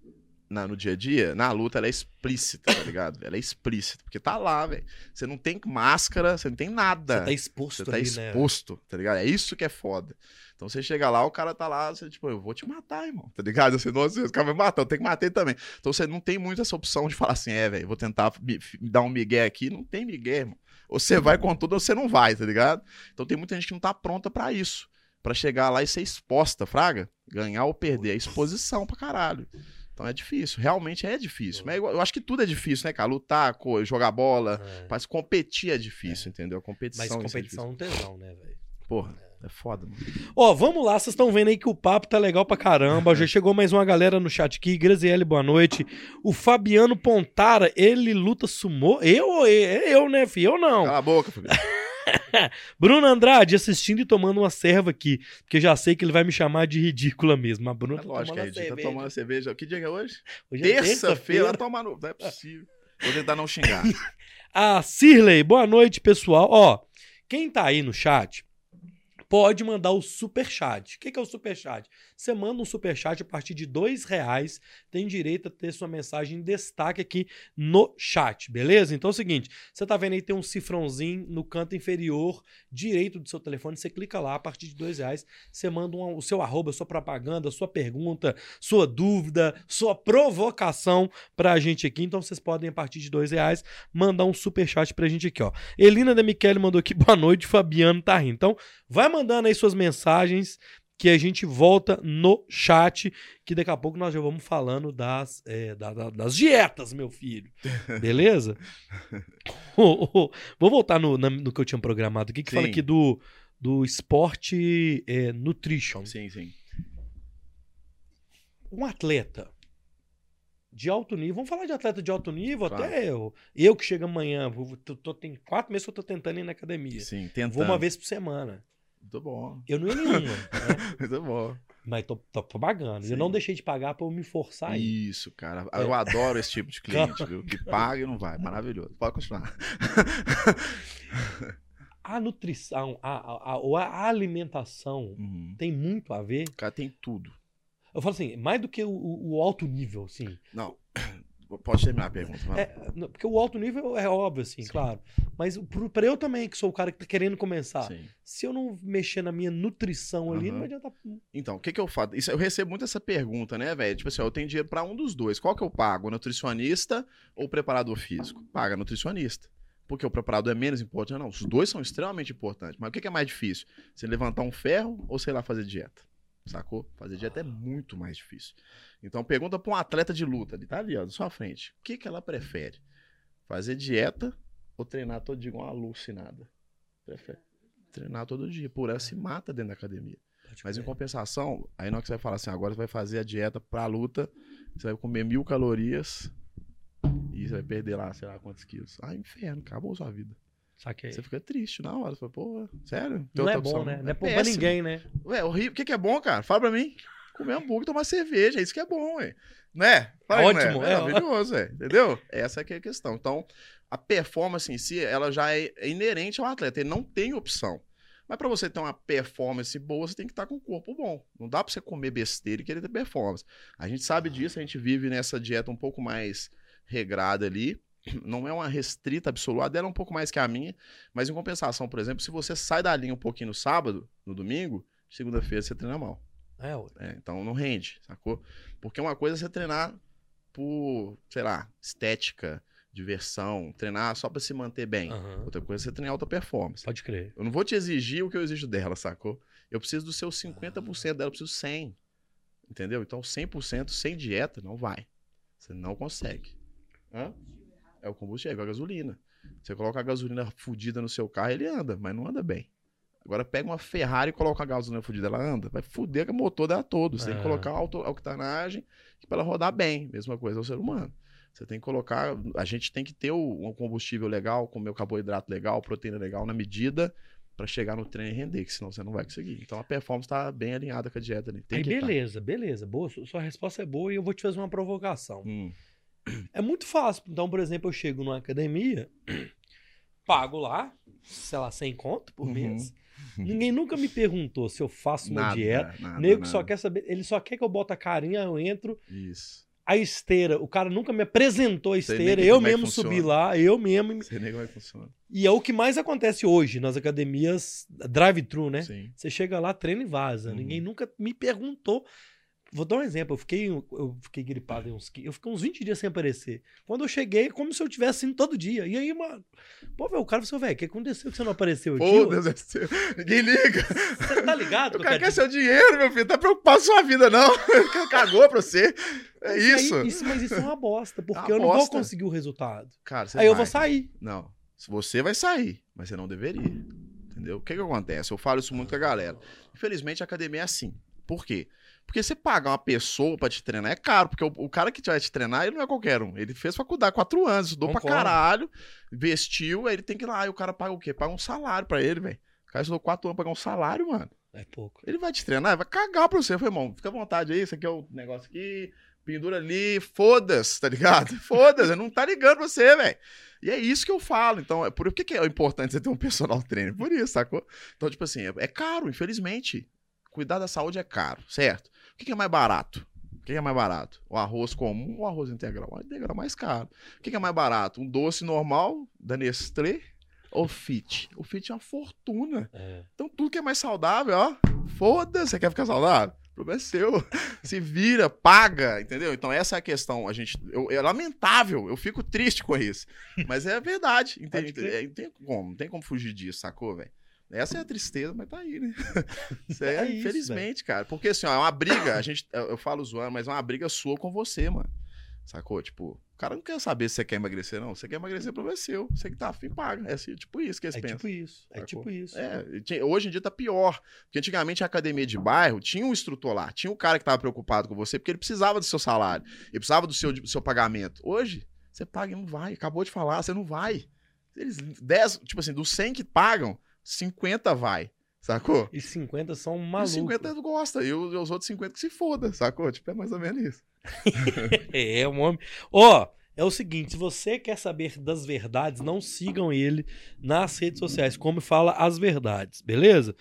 na- no dia a dia, na luta, ela é explícita, tá ligado? Ela é explícita, porque tá lá, velho. Você não tem máscara, você não tem nada. Você tá exposto Você tá ali, né? exposto, tá ligado? É isso que é foda. Então você chega lá, o cara tá lá, você, tipo, eu vou te matar, irmão, tá ligado? Você, nossa, esse cara vai me matar, eu tenho que matar ele também. Então você não tem muito essa opção de falar assim, é, velho, vou tentar me, me dar um migué aqui. Não tem migué, irmão. Ou você vai com tudo ou você não vai, tá ligado? Então tem muita gente que não tá pronta pra isso. Pra chegar lá e ser exposta, fraga. Ganhar ou perder. É exposição pra caralho. Então é difícil, realmente é difícil. Mas é eu acho que tudo é difícil, né, cara? Lutar, jogar bola, É. mas competir é difícil, entendeu? A competição Mas é competição é um tesão, né, velho? Porra, é foda, mano. Ó, vamos lá, vocês estão vendo aí que o papo tá legal pra caramba. Já chegou mais uma galera no chat aqui. Graziele, boa noite. O Fabiano Pontara, ele luta sumô? Eu ou ele? É eu, né, filho? Eu não. Cala a boca, Fabiano. Bruno Andrade assistindo e tomando uma serva aqui, porque já sei que ele vai me chamar de ridícula mesmo. A Bruna É tá lógico que tomando é, tá cerveja. tomando cerveja. Que dia que é hoje? Hoje é Terça-feira, vai tomar no... Não é possível. Vou tentar não xingar. A Cirley, boa noite, pessoal. Ó, quem tá aí no chat, pode mandar o super chat. O que, que é o super chat? Você manda um super chat a partir de dois reais, tem direito a ter sua mensagem em destaque aqui no chat, beleza? Então é o seguinte, você tá vendo aí tem um cifrãozinho no canto inferior direito do seu telefone, você clica lá a partir de dois reais, você manda um- o seu arroba, sua propaganda, sua pergunta, sua dúvida, sua provocação pra gente aqui. Então vocês podem a partir de dois reais mandar um super chat pra gente aqui, ó. Elina da Michele mandou aqui boa noite, Fabiano tá rindo. Então, vai mandando aí suas mensagens que a gente volta no chat, que daqui a pouco nós já vamos falando das, é, da- da- das dietas, meu filho. Beleza? Ô, ô, vou voltar no, na- no que eu tinha programado aqui, que fala Sim. aqui do, do esporte é, nutrition. sim, sim. um atleta de alto nível, vamos falar de atleta de alto nível, Claro. até eu. Eu que chego amanhã, vou- tô, tô- tem quatro meses que eu tô tentando ir na academia. Sim, tentando. Vou uma vez por semana. Muito bom. Eu não ia nenhuma, né? Muito bom. mas tô, tô, pagando. Eu Sim. não deixei de pagar pra eu me forçar aí. Isso, cara. É. Eu adoro esse tipo de cliente, viu? Que paga e não vai. Maravilhoso. Pode continuar. A nutrição, a, a, a, ou a alimentação Uhum. tem muito a ver. O cara tem tudo. Eu falo assim, mais do que o, o- o alto nível, assim. Não. Pode terminar a pergunta. É, porque o alto nível é óbvio, assim, Sim. claro. Mas pra eu também, que sou o cara que tá querendo começar, Sim. se eu não mexer na minha nutrição ali, Aham. não adianta. Então, o que que eu faço? Isso, eu recebo muito essa pergunta, né, velho? Tipo assim, eu tenho dinheiro pra um dos dois. Qual que eu pago? O nutricionista ou o preparador físico? Paga nutricionista. Porque o preparador é menos importante? Não, os dois são extremamente importantes. Mas o que que é mais difícil? Você levantar um ferro ou, sei lá, fazer dieta? Sacou? Fazer dieta é muito mais difícil. Então, pergunta pra um atleta de luta, ele tá ali, ó, na sua frente. O que que ela prefere? Fazer dieta ou treinar todo dia igual uma alucinada? Prefere treinar todo dia. Por ela se mata dentro da academia. Mas em compensação, aí na hora que você vai falar assim, agora você vai fazer a dieta pra luta, você vai comer mil calorias e você vai perder lá, sei lá quantos quilos. Ah, inferno, acabou sua vida. Saquei. Você fica triste na hora. Você fala, pô, sério? Não é bom, opção? né? Não é bom pra ninguém, né? Ué, horrível. O que, que é bom, cara? Fala pra mim. Comer hambúrguer e tomar cerveja. É isso que é bom, ué. Né? Fala aí, Ótimo, né? é, É maravilhoso, é. Entendeu? Essa é que é a questão. Então, a performance em si, ela já é é inerente ao atleta. Ele não tem opção. Mas pra você ter uma performance boa, você tem que estar com o corpo bom. Não dá pra você comer besteira e querer ter performance. A gente sabe disso, a gente vive nessa dieta um pouco mais regrada ali. Não é uma restrita absoluta, a dela é um pouco mais que a minha, mas em compensação, por exemplo, se você sai da linha um pouquinho no sábado, no domingo, segunda-feira você treina mal. É, ué. É, então não rende, sacou? Porque uma coisa é você treinar por, sei lá, estética, diversão, treinar só pra se manter bem. Aham. Outra coisa é você treinar alta performance. Pode crer. Eu não vou te exigir o que eu exijo dela, sacou? Eu preciso do seu 50% dela, eu preciso 100. Entendeu? Então 100% sem dieta não vai. Você não consegue. Hã? É o combustível, é a gasolina. Você coloca a gasolina fudida no seu carro, ele anda, mas não anda bem. Agora pega uma Ferrari e coloca a gasolina fudida, ela anda, vai fuder o motor dela todo. Você tem É. que colocar auto, octanagem para ela rodar bem. Mesma coisa ao ser humano. Você tem que colocar. A gente tem que ter o- um combustível legal, comer o carboidrato legal, proteína legal na medida para chegar no treino e render, que senão você não vai conseguir. Então a performance tá bem alinhada com a dieta ali. Tem Aí que tá. beleza, beleza. Boa, su- sua resposta é boa e eu vou te fazer uma provocação. Hum, É muito fácil. Então, por exemplo, eu chego numa academia, pago lá, sei lá, 100 conto por Uhum. mês. Ninguém nunca me perguntou se eu faço uma nada, dieta. nada, Nego só nada. quer saber, ele só quer que eu bote a carinha, eu entro. Isso. A esteira, o cara nunca me apresentou a Sei esteira, eu é mesmo subi lá, eu mesmo. Você nem como é que funciona. E é o que mais acontece hoje nas academias drive-thru, né? Sim. Você chega lá, treina e vaza. Uhum. Ninguém nunca me perguntou. Vou dar um exemplo. Eu fiquei, eu fiquei gripado em uns, eu fiquei uns 20 dias sem aparecer. Quando eu cheguei, como se eu tivesse indo todo dia. E aí, mano, pô, velho, o cara falou, velho, o que aconteceu que você não apareceu aqui? Foda-se, é seu. ninguém liga. Você tá ligado? O eu cara quer seu dinheiro, meu filho. Tá preocupado com sua vida, não. Cagou pra você. É Mas aí, isso. isso. Mas isso é uma bosta, porque uma eu não vou bosta. conseguir o resultado. Cara, você aí eu vai. vou sair. Não. Você vai sair, mas você não deveria. Entendeu? O que que acontece? Eu falo isso muito com a galera. Infelizmente, a academia é assim. Por quê? Porque você pagar uma pessoa pra te treinar é caro, porque o, o cara que vai te treinar, ele não é qualquer um. Ele fez faculdade quatro anos, estudou pra caralho, vestiu, aí ele tem que ir lá, e o cara paga o quê? Paga um salário pra ele, velho. O cara estudou quatro anos pra pagar um salário, mano. É pouco. Ele vai te treinar, vai cagar pra você. Eu falei, irmão, fica à vontade aí, isso aqui é o negócio aqui, pendura ali, foda-se, tá ligado? Foda-se, não tá ligando pra você, velho. E é isso que eu falo. Então, é por que, que é importante você ter um personal trainer? Por isso, sacou? Então, tipo assim, é, é caro, infelizmente. Cuidar da saúde é caro, certo? O que, que é mais barato? O que, é mais barato? O arroz comum ou o arroz integral? O integral é mais caro. O que, é mais barato? Um doce normal da Nestlé ou Fit? O Fit é uma fortuna. É. Então tudo que é mais saudável, ó, foda-se, você quer ficar saudável? O problema é seu. Se vira, paga, entendeu? Então essa é a questão. A gente, eu- é lamentável, eu fico triste com isso. Mas é verdade. Entende? É, não, tem como, não tem como fugir disso, sacou, velho? Essa é a tristeza, mas tá aí, né? Isso é, É isso, infelizmente, cara. Porque assim, ó, é uma briga, a gente, eu, falo zoando, mas é uma briga sua com você, mano. Sacou? Tipo, o cara não quer saber se você quer emagrecer, não. Você quer emagrecer, o problema é seu. Você que tá afim, paga. É assim, tipo isso que eles É pensam. tipo isso. É tipo isso. É, tinha- hoje em dia tá pior. Porque antigamente a academia de bairro tinha um instrutor lá, tinha um cara que tava preocupado com você, porque ele precisava do seu salário, ele precisava do seu, do seu pagamento. Hoje, você paga e não vai. Acabou de falar, você não vai. Eles, 10, tipo assim, dos 100 que pagam, 50 vai. Sacou? E 50 são E os malucos. 50 gosta, e os, os outros 50 que se foda, sacou? Tipo, é mais ou menos isso. É, um homem. Ó, é o seguinte: se você quer saber das verdades, não sigam ele nas redes sociais, como fala as verdades, beleza?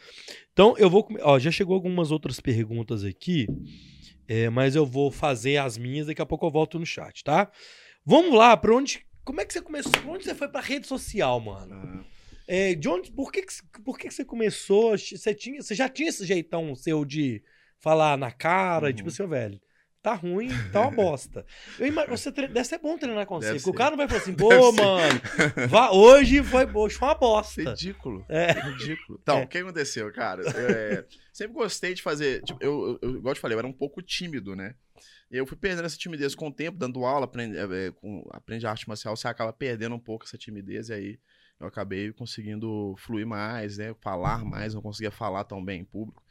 Então eu vou. Ó, já chegou algumas outras perguntas aqui, é, mas eu vou fazer as minhas, daqui a pouco eu volto no chat, tá? Vamos lá, pra onde. Como é que você começou? Pra onde você foi pra rede social, mano? É, de onde, por que, por que, você começou? Você, tinha, você já tinha esse jeitão seu de falar na cara, Uhum. tipo assim, "Ô, velho, tá ruim, tá uma bosta. Eu imag- você tre- deve ser bom treinar com você, porque o cara não vai falar assim, pô, mano, vá, hoje, foi, hoje foi uma bosta. Ridículo. É. Ridículo. Então, É. o que aconteceu, cara? É, sempre gostei de fazer. Tipo, eu, eu, igual eu te falei, eu era um pouco tímido, né? E eu fui perdendo essa timidez com o tempo, dando aula, aprende, é, é, com, aprende arte marcial, você acaba perdendo um pouco essa timidez, e aí eu acabei conseguindo fluir mais, né? Falar mais, não conseguia falar tão bem em público.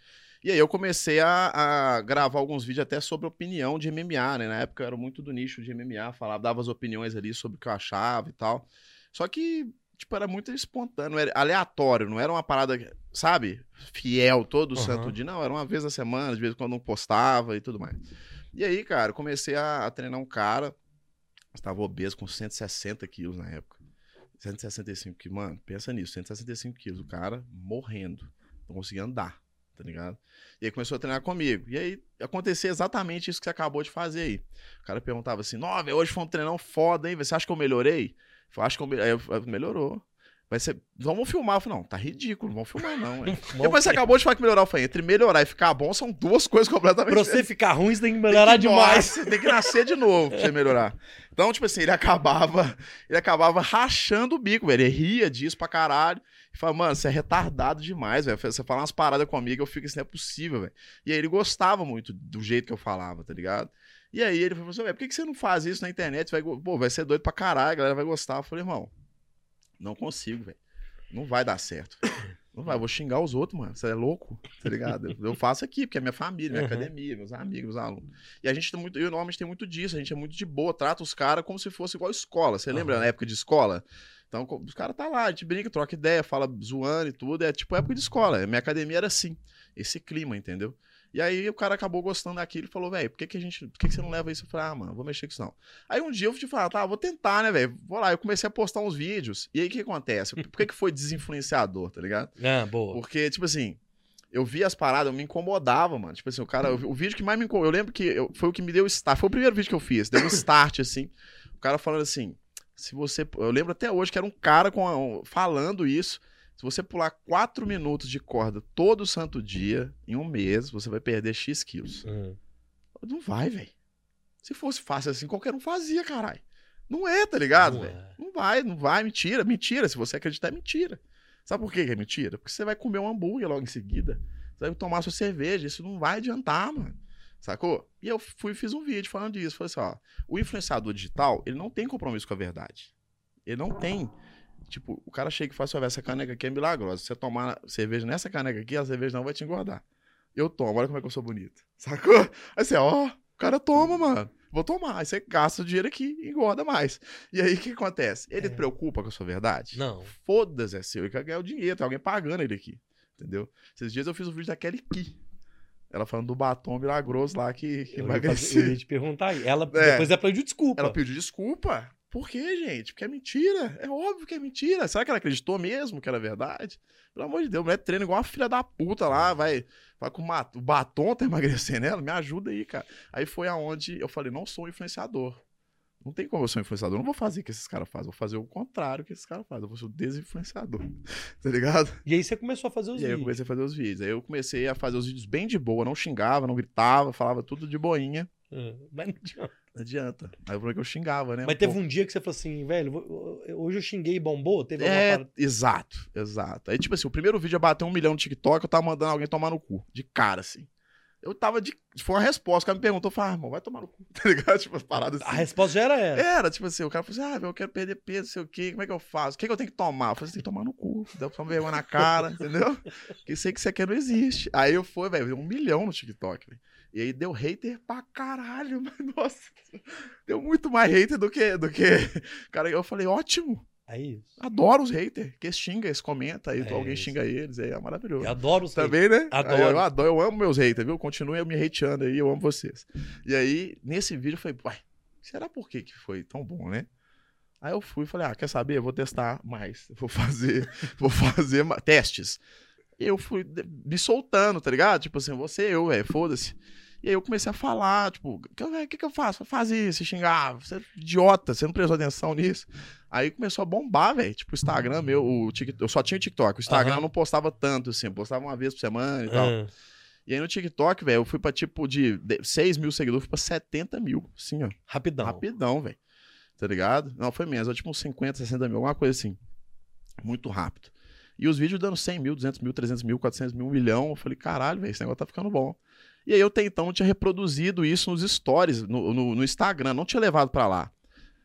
E aí eu comecei a, a gravar alguns vídeos até sobre opinião de MMA, né? Na época eu era muito do nicho de MMA, falava, dava as opiniões ali sobre o que eu achava e tal. Só que, tipo, era muito espontâneo, era aleatório, não era uma parada, sabe, fiel todo Aham. santo dia. Não, era uma vez na semana, de vez em quando não postava e tudo mais. E aí, cara, eu comecei a, a treinar um cara, estava obeso com 160 quilos na época. 165 quilos, mano, pensa nisso, 165 quilos, o cara morrendo, não conseguia andar, tá ligado? E aí começou a treinar comigo. E aí acontecia exatamente isso que você acabou de fazer aí. O cara perguntava assim: velho, hoje foi um treinão foda, hein? Você acha que eu melhorei? Eu acho que eu eu, eu, melhorou. Vai ser. Vamos filmar. Eu falei, não, tá ridículo, não vamos filmar, não. Depois você acabou de falar que melhorar. Eu falei, entre melhorar e ficar bom são duas coisas completamente Pra você ficar ruim, você tem que tem melhorar que- demais. Nossa, tem que nascer de novo pra você melhorar. Então, tipo assim, ele acabava, ele acabava rachando o bico, velho. Ele ria disso pra caralho. E falava, mano, você é retardado demais, velho. Você fala umas paradas comigo, eu fico assim, não é possível, velho. E aí ele gostava muito do jeito que eu falava, tá ligado? E aí ele falou assim, velho, por que você não faz isso na internet? Vai, pô, vai ser doido pra caralho, a galera vai gostar. Eu falei, irmão, não consigo, velho. Não vai dar certo. Não vai, vou xingar os outros, mano. Você é louco, tá ligado? Eu- faço aqui, porque é minha família, minha Uhum. academia, meus amigos, meus alunos. E a gente tem muito, eu normalmente tem muito disso, a gente é muito de boa, trata os caras como se fosse igual escola. Você lembra Aham. na época de escola? Então, os caras tá lá, a gente brinca, troca ideia, fala zoando e tudo. É tipo época de escola. Minha academia era assim, esse clima, entendeu? E aí o cara acabou gostando daquilo e falou, velho, por que, que a gente. Por que, que você não leva isso? Eu falei, ah, mano, vou mexer com isso não. Aí um dia eu te falar, tá, vou tentar, né, velho? Vou lá, eu comecei a postar uns vídeos. E aí o que acontece? Por que, que foi desinfluenciador, tá ligado? Ah, boa. Porque, tipo assim, eu vi as paradas, eu me incomodava, mano. Tipo assim, o cara, o, o vídeo que mais me incomodou, eu lembro que eu- foi o que me deu start, foi o primeiro vídeo que eu fiz, deu um start, assim. O cara falando assim, se você, eu lembro até hoje que era um cara com falando isso, se você pular quatro minutos de corda todo santo dia, em um mês, você vai perder X quilos. Hum. Não vai, velho. Se fosse fácil assim, qualquer um fazia, caralho. Não é, tá ligado, Não velho? é. Não vai, não vai, mentira, mentira. Se você acreditar, é mentira. Sabe por que é mentira? Porque você vai comer um hambúrguer logo em seguida. Você vai tomar sua cerveja. Isso não vai adiantar, mano. Sacou? E eu fui fiz um vídeo falando disso. Falei assim, ó. O influenciador digital, ele não tem compromisso com a verdade. Ele não tem. Tipo, o cara chega e fala assim, "Véi, essa caneca aqui é milagrosa. Se você tomar cerveja nessa caneca aqui, a cerveja não vai te engordar. Eu tomo, olha como é que eu sou bonito. Sacou? Aí você, ó, o cara toma, mano. Vou tomar. Aí você gasta o dinheiro aqui e engorda mais. E aí o que acontece? Ele É. preocupa com a sua verdade? Não. Foda-se, é seu. Ele quer ganhar o dinheiro, tem alguém pagando ele aqui. Entendeu? Esses dias eu fiz um vídeo da Kelly Ki. Ela falando do batom milagroso lá que, que Eu ia, fazer, eu ia te perguntar aí. Ela, É. Depois ela pediu desculpa. Ela pediu desculpa. Por quê, gente? Porque é mentira. É óbvio que é mentira. Será que ela acreditou mesmo que era verdade? Pelo amor de Deus, mulher treina igual uma filha da puta lá, vai, vai com o batom tá emagrecendo ela. Me ajuda aí, cara. Aí foi aonde eu falei, não sou influenciador. Não tem como eu ser um influenciador. Eu não vou fazer o que esses caras fazem. Eu vou fazer o contrário que esses caras fazem. Eu vou ser o desinfluenciador. Tá ligado? E aí você começou a fazer os E aí eu vídeos. comecei a fazer os vídeos. Aí eu comecei a fazer os vídeos bem de boa. Não xingava, não gritava, falava tudo de boinha. Ah, Mas não adianta. Não adianta. Aí eu falei que eu xingava, né? Mas teve um dia que você falou assim, velho, hoje eu xinguei e bombou? Teve É, exato, exato. Aí, tipo assim, o primeiro vídeo ia bater um milhão no TikTok, eu tava mandando alguém tomar no cu. De cara, assim. Eu tava de. Foi uma resposta. O cara me perguntou, eu falei, ah, irmão, vai tomar no cu, tá ligado? Tipo, as paradas A assim. resposta já era essa. Era, tipo assim, o cara falou assim: ah, eu quero perder peso, sei o quê, como é que eu faço? O que, que eu tenho que tomar? Eu falei, você tem que tomar no cu, dá pra vergonha na cara, entendeu? Porque sei que você quer não existe. Aí eu fui, velho, um milhão no TikTok, velho. E aí deu hater pra caralho, mas nossa. Deu muito mais hater do que. Do que... Cara, eu falei, ótimo. É isso. Adoro os haters. Que xinga, eles comentam, aí É alguém isso. xinga eles, aí é maravilhoso. Eu adoro os Também, né? Adoro. Eu adoro, eu amo meus haters, viu? Continuem me hateando aí, eu amo vocês. E aí, nesse vídeo, eu falei, uai, será por que que foi tão bom, né? Aí eu fui e falei, ah, quer saber? Eu vou testar mais. Vou fazer, vou fazer testes. E eu fui me soltando, tá ligado? Tipo assim, você eu, velho, foda-se. E aí eu comecei a falar, tipo, o que, eu- que, que eu faço? Faz isso, xingar, você é idiota, você não prestou atenção nisso. Aí começou a bombar, velho. Tipo, o Instagram meu, o TikTok, eu só tinha o TikTok. O Instagram eu não postava tanto, assim, eu postava uma vez por semana e tal. Ah, E aí no TikTok, velho, eu fui pra tipo de de 6 mil seguidores, fui pra 70 mil, assim, ó. rapidão. Rapidão, velho. Tá ligado? Não, foi menos, tipo uns 50, 60 mil, alguma coisa assim. Muito rápido. E os vídeos dando 100 mil, 200 mil, 300 mil, 400 mil, um milhão. Eu falei, caralho, velho, esse negócio tá ficando bom. E aí eu até então tinha reproduzido isso nos stories, no, no, no Instagram, não tinha levado pra lá.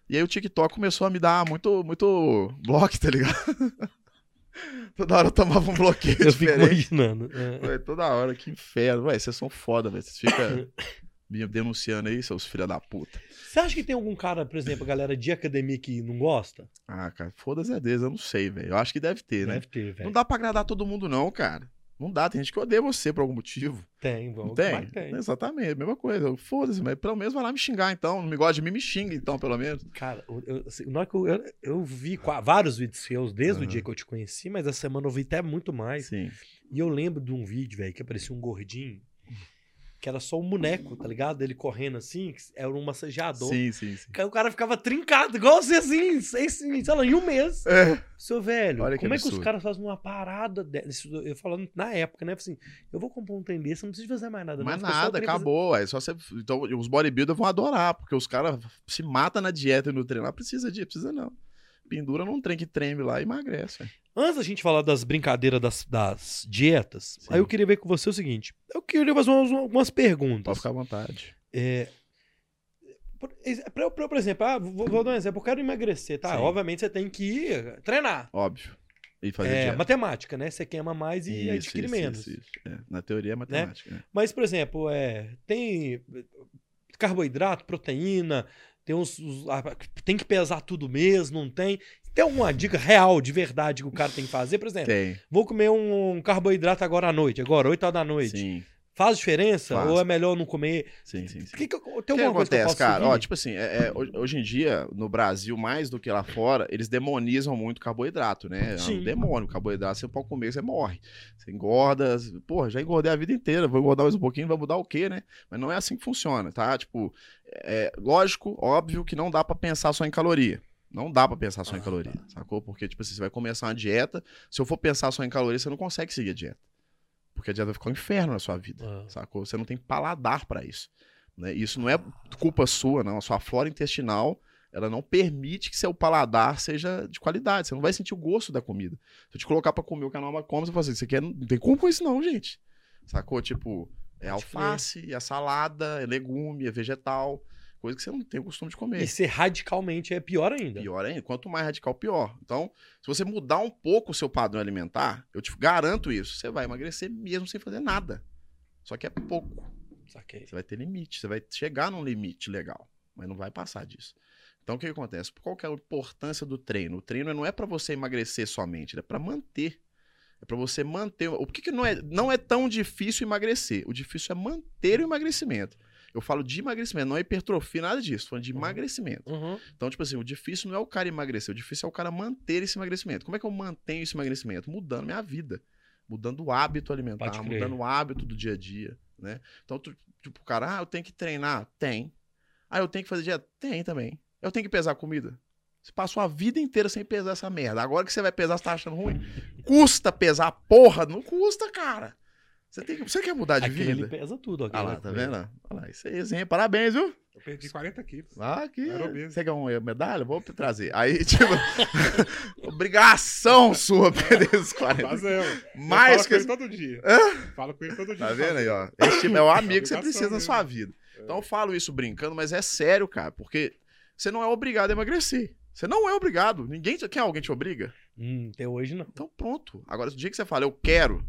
E aí o TikTok começou a me dar muito, muito bloco, tá ligado? Toda hora eu tomava um bloqueio Eu fico diferente. imaginando. É. Ué, toda hora, que inferno. Ué, vocês são foda, velho. Vocês ficam denunciando aí, seus filha da puta. Você acha que tem algum cara, por exemplo, a galera de academia que não gosta? Ah, cara, foda-se a Deus, eu não sei, velho. Eu acho que deve ter, né? Deve ter, Não velho. dá pra agradar todo mundo, não, cara. Não dá, tem gente que odeia você por algum motivo. Tem, Não vamos. tem? Tem. Exatamente, mesma coisa. Foda-se, mas pelo menos vai lá me xingar então. Não me gosta de mim, me xinga então, pelo menos. Cara, eu, eu, assim, eu, eu, vi vários vídeos seus desde o Aham. dia que eu te conheci, mas essa semana eu vi até muito mais. Sim. E eu lembro de um vídeo, velho, que aparecia um gordinho, que era só um boneco, tá ligado? Ele correndo assim, que era um massageador. Sim, sim, sim. Aí O cara ficava trincado, igual você assim, sem- sei lá, em um mês. É. Seu velho, Olha que como é que os caras fazem uma parada dessa? Eu falando na época, né? Assim, eu vou comprar um trem desse, não preciso fazer mais nada. Não. o nada, acabou. É só você. Então, os bodybuilders vão adorar, porque os caras se matam na dieta e no treino. Lá precisa de, precisa não. Pendura num trem que treme lá e emagrece. velho. Antes da gente falar das brincadeiras das, das dietas, Sim. aí eu queria ver com você o seguinte: eu queria fazer umas, algumas perguntas. Pode ficar à vontade. É, por, pra eu, por exemplo, ah, vou, vou dar um exemplo, eu quero emagrecer, tá? Sim. Obviamente você tem que ir treinar. Óbvio. E fazer É, dieta. matemática, né? Você queima mais e Isso, adquire isso, menos. isso. É, Na teoria é matemática. né? Mas, por exemplo, é, tem carboidrato, proteína, tem uns. ah, tem que pesar tudo mesmo, não tem. Tem alguma dica real, de verdade, que o cara tem que fazer? Por exemplo, Tem, vou comer um carboidrato agora à noite, agora, 8 horas da noite. sim, Faz diferença? Faz. ou é melhor não comer? sim, sim. sim. Que que tem O que alguma coisa que eu acontece, posso cara? seguir? Ó, tipo assim, é- é, ho- hoje em dia, no Brasil, mais do que lá fora, eles demonizam muito o carboidrato, né? É um Sim. demônio. Carboidrato, você pode comer, você morre. Você engorda. Porra, já engordei a vida inteira. Vou engordar mais um pouquinho, vai mudar o quê, né? Mas não é assim que funciona, tá? Tipo, é, lógico, óbvio que não dá pra pensar só em caloria. Não dá pra pensar só em Ah, caloria, tá. sacou? Porque, tipo assim, você vai começar uma dieta. Se eu for pensar só em caloria, você não consegue seguir a dieta. Porque a dieta vai ficar um inferno na sua vida Ah. sacou? Você não tem paladar pra isso. Né? Isso não é culpa sua, não. A sua flora intestinal, ela não permite que seu paladar seja de qualidade. Você não vai sentir o gosto da comida. Se eu te colocar pra comer o que a norma come, você fala assim, você quer... não tem como com isso não, gente. Sacou? Tipo, é alface, é salada, é legume, é vegetal. Coisa que você não tem o costume de comer. E ser radicalmente é pior ainda. Pior ainda. Quanto mais radical, pior. Então, se você mudar um pouco o seu padrão alimentar, eu te garanto isso, você vai emagrecer mesmo sem fazer nada. Só que é pouco. Saquei. Você vai ter limite, você vai chegar num limite legal, mas não vai passar disso. Então o que, que acontece? Qual que é a importância do treino? O treino não é pra você emagrecer somente, ele é pra manter. É pra você manter. O que, que não é não é tão difícil emagrecer? O difícil é manter o emagrecimento. Eu falo de emagrecimento, não é hipertrofia, nada disso. Falando de Uhum. emagrecimento. Uhum. Então, tipo assim, o difícil não é o cara emagrecer, o difícil é o cara manter esse emagrecimento. Como é que eu mantenho esse emagrecimento? Mudando minha vida. Mudando o hábito alimentar, mudando o hábito do dia a dia, né? Então, tu- tipo, o cara, ah, eu tenho que treinar? Tem. Ah, eu tenho que fazer dieta? Tem também. Eu tenho que pesar comida? Você passou a vida inteira sem pesar essa merda. Agora que você vai pesar, você tá achando ruim? Custa pesar, porra? Não custa, cara. Você, tem que- você quer mudar de Aquele vida? pesa tudo. Ah aquele lá, tá vendo? Olha lá, isso aí, exemplo. Parabéns, viu? Eu perdi 40 quilos. Ah, aqui. Você ganhou uma medalha? Vou te trazer. Aí, tipo, obrigação sua perder esses 40. Fazendo. Mais eu que. falo com ele todo dia. Falo com ele todo dia. Tá vendo aí, ó? Esse tipo é o amigo que você precisa na mesmo. sua vida. Então eu falo isso brincando, mas é sério, cara, porque você não é obrigado a emagrecer. Você não é obrigado. Ninguém. Quem alguém te obriga? Hum, até hoje não. Então pronto. Agora, o dia que você fala, eu quero,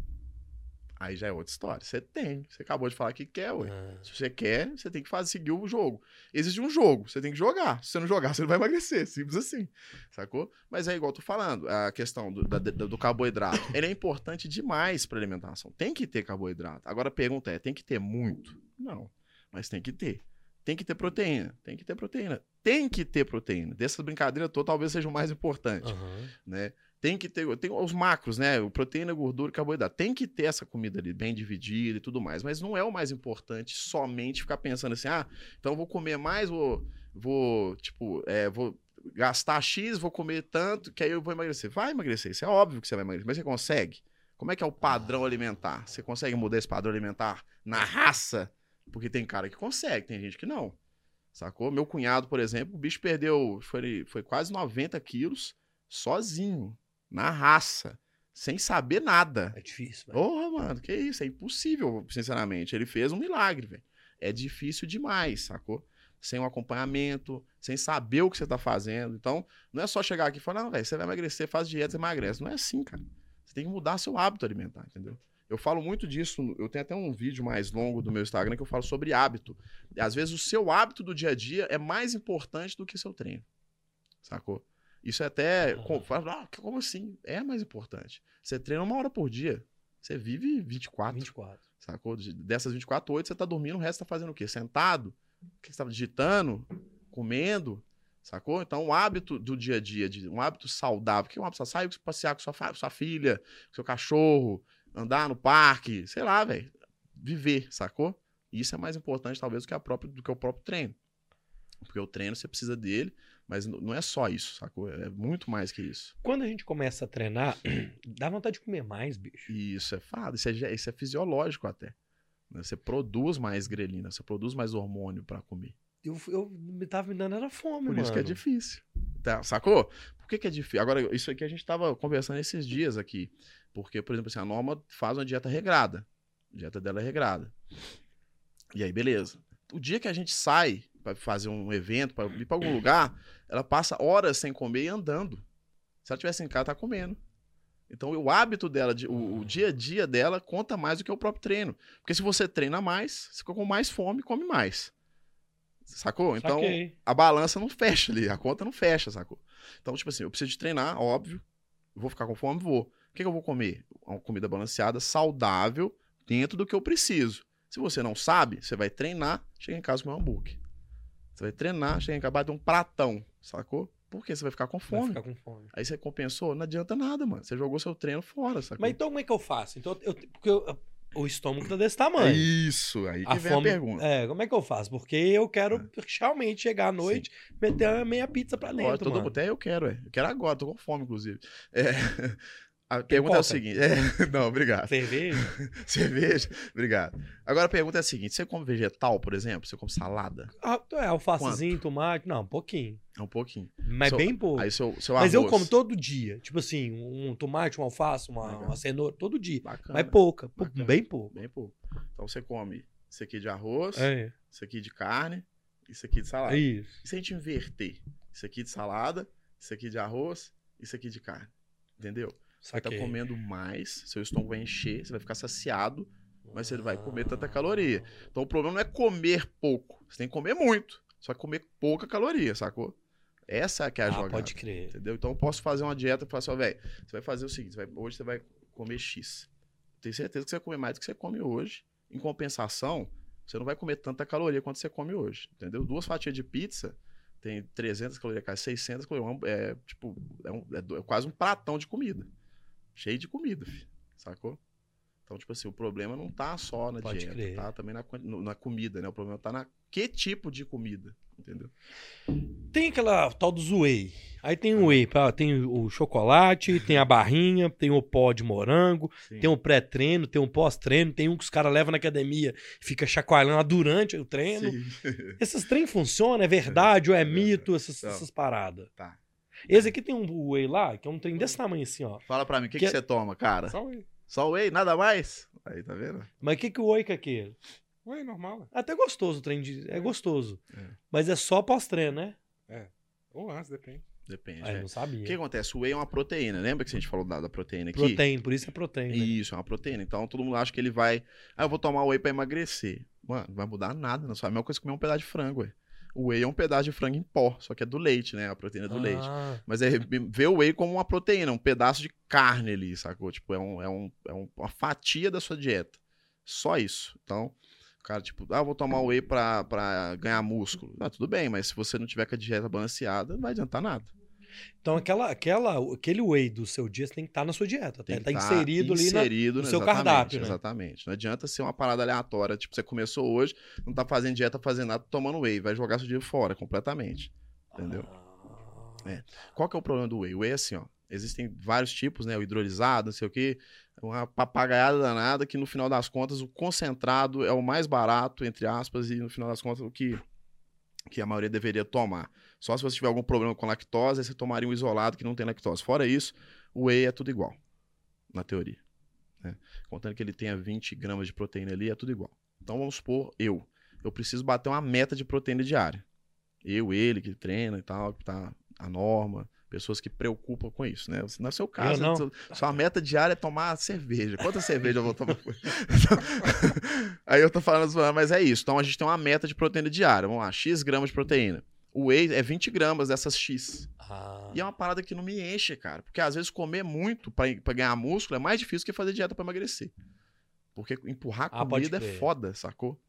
aí já é outra história. Você tem. Você acabou de falar que quer, ué. Ah. Se você quer, você tem que fazer, seguir o jogo. Existe um jogo, você tem que jogar. Se você não jogar, você não vai emagrecer. Simples assim. Sacou? Mas é igual eu tô falando, a questão do, da- do carboidrato. Ele é importante demais pra alimentação. Tem que ter carboidrato. Agora a pergunta é: tem que ter muito? Não. Mas tem que ter. Tem que ter proteína. Tem que ter proteína. Tem que ter proteína. Dessas brincadeiras todas, talvez seja o mais importante Aham. né? Tem que ter, tem os macros, né? O proteína, gordura e carboidrato. Tem que ter essa comida ali bem dividida e tudo mais, mas não é o mais importante somente ficar pensando assim, ah, então vou comer mais, vou, vou tipo, é, vou gastar X, vou comer tanto, que aí eu vou emagrecer. Vai emagrecer, isso é óbvio que você vai emagrecer, mas você consegue? Como é que é o padrão alimentar? Você consegue mudar esse padrão alimentar na raça? Porque tem cara que consegue, tem gente que não. Sacou? Meu cunhado, por exemplo, o bicho perdeu, foi, foi quase 90 quilos sozinho, na raça, sem saber nada. É difícil, velho. Porra, mano, que isso? É impossível, sinceramente. Ele fez um milagre, velho. É difícil demais, sacou? Sem um acompanhamento, sem saber o que você tá fazendo. Então, não é só chegar aqui e falar, não, velho, você vai emagrecer, faz dieta, você emagrece. Não é assim, cara. Você tem que mudar seu hábito alimentar, entendeu? Eu falo muito disso, eu tenho até um vídeo mais longo do meu Instagram que eu falo sobre hábito. Às vezes o seu hábito do dia a dia é mais importante do que seu treino. Sacou? Isso é até. Ah, como assim? É mais importante. Você treina uma hora por dia. Você vive 24. 24. Sacou? De- Dessas 24, 8 você tá dormindo, o resto tá fazendo o quê? Sentado? O que você tá digitando? Comendo? Sacou? Então, um hábito do dia a dia, de, um hábito saudável. Que é um hábito? Sair passear com sua, sua filha, com seu cachorro, andar no parque, sei lá, velho. Viver, sacou? Isso é mais importante, talvez, do que, a própria, do que o próprio treino. Porque o treino você precisa dele, mas não é só isso, sacou? É muito mais que isso. Quando a gente começa a treinar, dá vontade de comer mais, bicho. Isso é fado, isso é, isso é fisiológico até. né? Você produz mais grelina, você produz mais hormônio pra comer. Eu, eu me tava me dando era fome, Por mano. isso que é difícil. Tá, sacou? Por que, que é difícil? Agora, isso aqui a gente tava conversando esses dias aqui. Porque, por exemplo, assim, a Norma faz uma dieta regrada. A dieta dela é regrada. E aí, beleza. O dia que a gente sai pra fazer um evento, pra ir pra algum lugar, ela passa horas sem comer e andando. Se ela tivesse em casa, tá comendo. Então, o hábito dela, de- o, o dia a dia dela conta mais do que o próprio treino. Porque se você treina mais, você fica com mais fome, come mais. Sacou? Então, Saquei. a balança não fecha ali, a conta não fecha, sacou? Então, tipo assim, eu preciso de treinar, óbvio. Vou ficar com fome, vou. O que, que eu vou comer? Uma comida balanceada, saudável, dentro do que eu preciso. Se você não sabe, você vai treinar, chega em casa com um hambúrguer. Você vai treinar, chega em casa, bate um pratão, sacou? Por quê? Você vai ficar com Vai fome. ficar com fome. Aí você compensou, não adianta nada, mano. Você jogou seu treino fora, sacou? Mas então como é que eu faço? Então, eu, porque eu- o estômago tá desse É tamanho. isso, aí que A vem fome, a pergunta. É, como é que eu faço? Porque eu quero realmente chegar à noite, meter uma meia pizza pra dentro, todo- mano. até eu quero, é. Eu quero agora, tô com fome, inclusive. É, A pergunta é o seguinte. é, não, obrigado. Cerveja? Cerveja? Obrigado. Agora a pergunta é a seguinte: você come vegetal, por exemplo? Você come salada? Ah, é, alfacezinho, tomate. Não, um pouquinho. É um pouquinho. Mas Seu- bem pouco. Aí seu, seu Mas eu como todo dia. Tipo assim, um tomate, um alface, uma, uma cenoura, todo dia. Bacana. Mas pouca, pou- Bacana. bem pouco. Bem pouco. Então você come isso aqui de arroz, É, isso aqui de carne, isso aqui de salada. é isso. E se a gente inverter? Isso aqui de salada, isso aqui de arroz, isso aqui de carne. Entendeu? Você tá comendo mais, seu estômago vai encher, você vai ficar saciado, mas você vai comer tanta caloria. Então o problema não é comer pouco, você tem que comer muito, só que comer pouca caloria, sacou? Essa é que é a Ah, jogada. pode crer. Entendeu? Então eu posso fazer uma dieta e falar assim, velho, você vai fazer o seguinte, vai- hoje você vai comer X. Tenho certeza que você vai comer mais do que você come hoje. Em compensação, você não vai comer tanta caloria quanto você come hoje, entendeu? Duas fatias de pizza tem 300 calorias, cada 600 calorias, é tipo, é, um- é é quase um pratão de comida. Cheio de comida, filho, sacou? Então, tipo assim, o problema não tá só na Pode dieta, crer. tá também na, na comida, né? O problema tá na que tipo de comida, entendeu? Tem aquela tal do whey. Aí tem o whey, tem o chocolate, tem a barrinha, tem o pó de morango, Sim. tem o pré-treino, tem o pós-treino, tem um que os caras levam na academia, fica chacoalhando lá durante o treino. Sim. Esses trem funcionam? É verdade ou é É mito? Essas, Não. essas paradas. Tá. Esse aqui tem um whey lá, que é um trem desse tamanho assim, ó. Fala pra mim, o que, Que que é- você toma, cara? Só whey. Só whey, nada mais? Aí, tá vendo? Mas o que, que o whey que é aquele? Whey normal. Até gostoso o trem de. É gostoso. É. Mas é só pós-treino, né? Ou antes, depende. Depende. Aí é. não sabia. O que acontece? O whey é uma proteína. Lembra que a gente falou da, da proteína aqui? Proteína, por isso é proteína. Isso, é uma proteína. Então todo mundo acha que ele vai. Ah, eu vou tomar whey pra emagrecer. Mano, não vai mudar nada na sua. É a mesma coisa que comer um pedaço de frango, ué. O whey é um pedaço de frango em pó, só que é do leite, né? A proteína do leite. Ah, Mas é ver o whey como uma proteína, um pedaço de carne ali, sacou? Tipo, é, um, é, um, é um- uma fatia da sua dieta. Só isso. Então, o cara, tipo, ah, vou tomar whey pra, pra ganhar músculo. Ah, tudo bem, mas se você não tiver com a dieta balanceada, não vai adiantar nada. Então aquela, aquela, aquele whey do seu dia tem que estar na sua dieta. Tem Tem que tá inserido, ali na. inserido no seu cardápio, né? Exatamente. Não adianta ser uma parada aleatória. Tipo, você começou hoje, não tá fazendo dieta, fazendo nada, tomando whey. Vai jogar seu dia fora completamente. Entendeu? Ah. É. Qual que é o problema do whey? O whey é assim, ó. Existem vários tipos, né? O hidrolisado, não sei o quê. Uma papagaiada danada que no final das contas o concentrado é o mais barato, entre aspas, e no final das contas o que, que a maioria deveria tomar. Só se você tiver algum problema com lactose, aí você tomaria um isolado que não tem lactose. Fora isso, o whey é tudo igual, na teoria. né? Contando que ele tenha 20 gramas de proteína ali, é tudo igual. Então vamos supor, eu. Eu preciso bater uma meta de proteína diária. Eu, ele, que treina e tal, que tá a norma. Pessoas que preocupam com isso, né? Não é o seu caso. não. né? Sua meta diária é tomar cerveja. Quanta cerveja eu vou tomar? Aí eu tô falando, mas é isso. Então a gente tem uma meta de proteína diária. Vamos lá, X gramas de proteína. O whey é 20 gramas dessas X. Ah. E é uma parada que não me enche, cara. Porque às vezes comer muito pra, pra ganhar músculo é mais difícil que fazer dieta pra emagrecer. Porque empurrar Ah, comida é foda, sacou?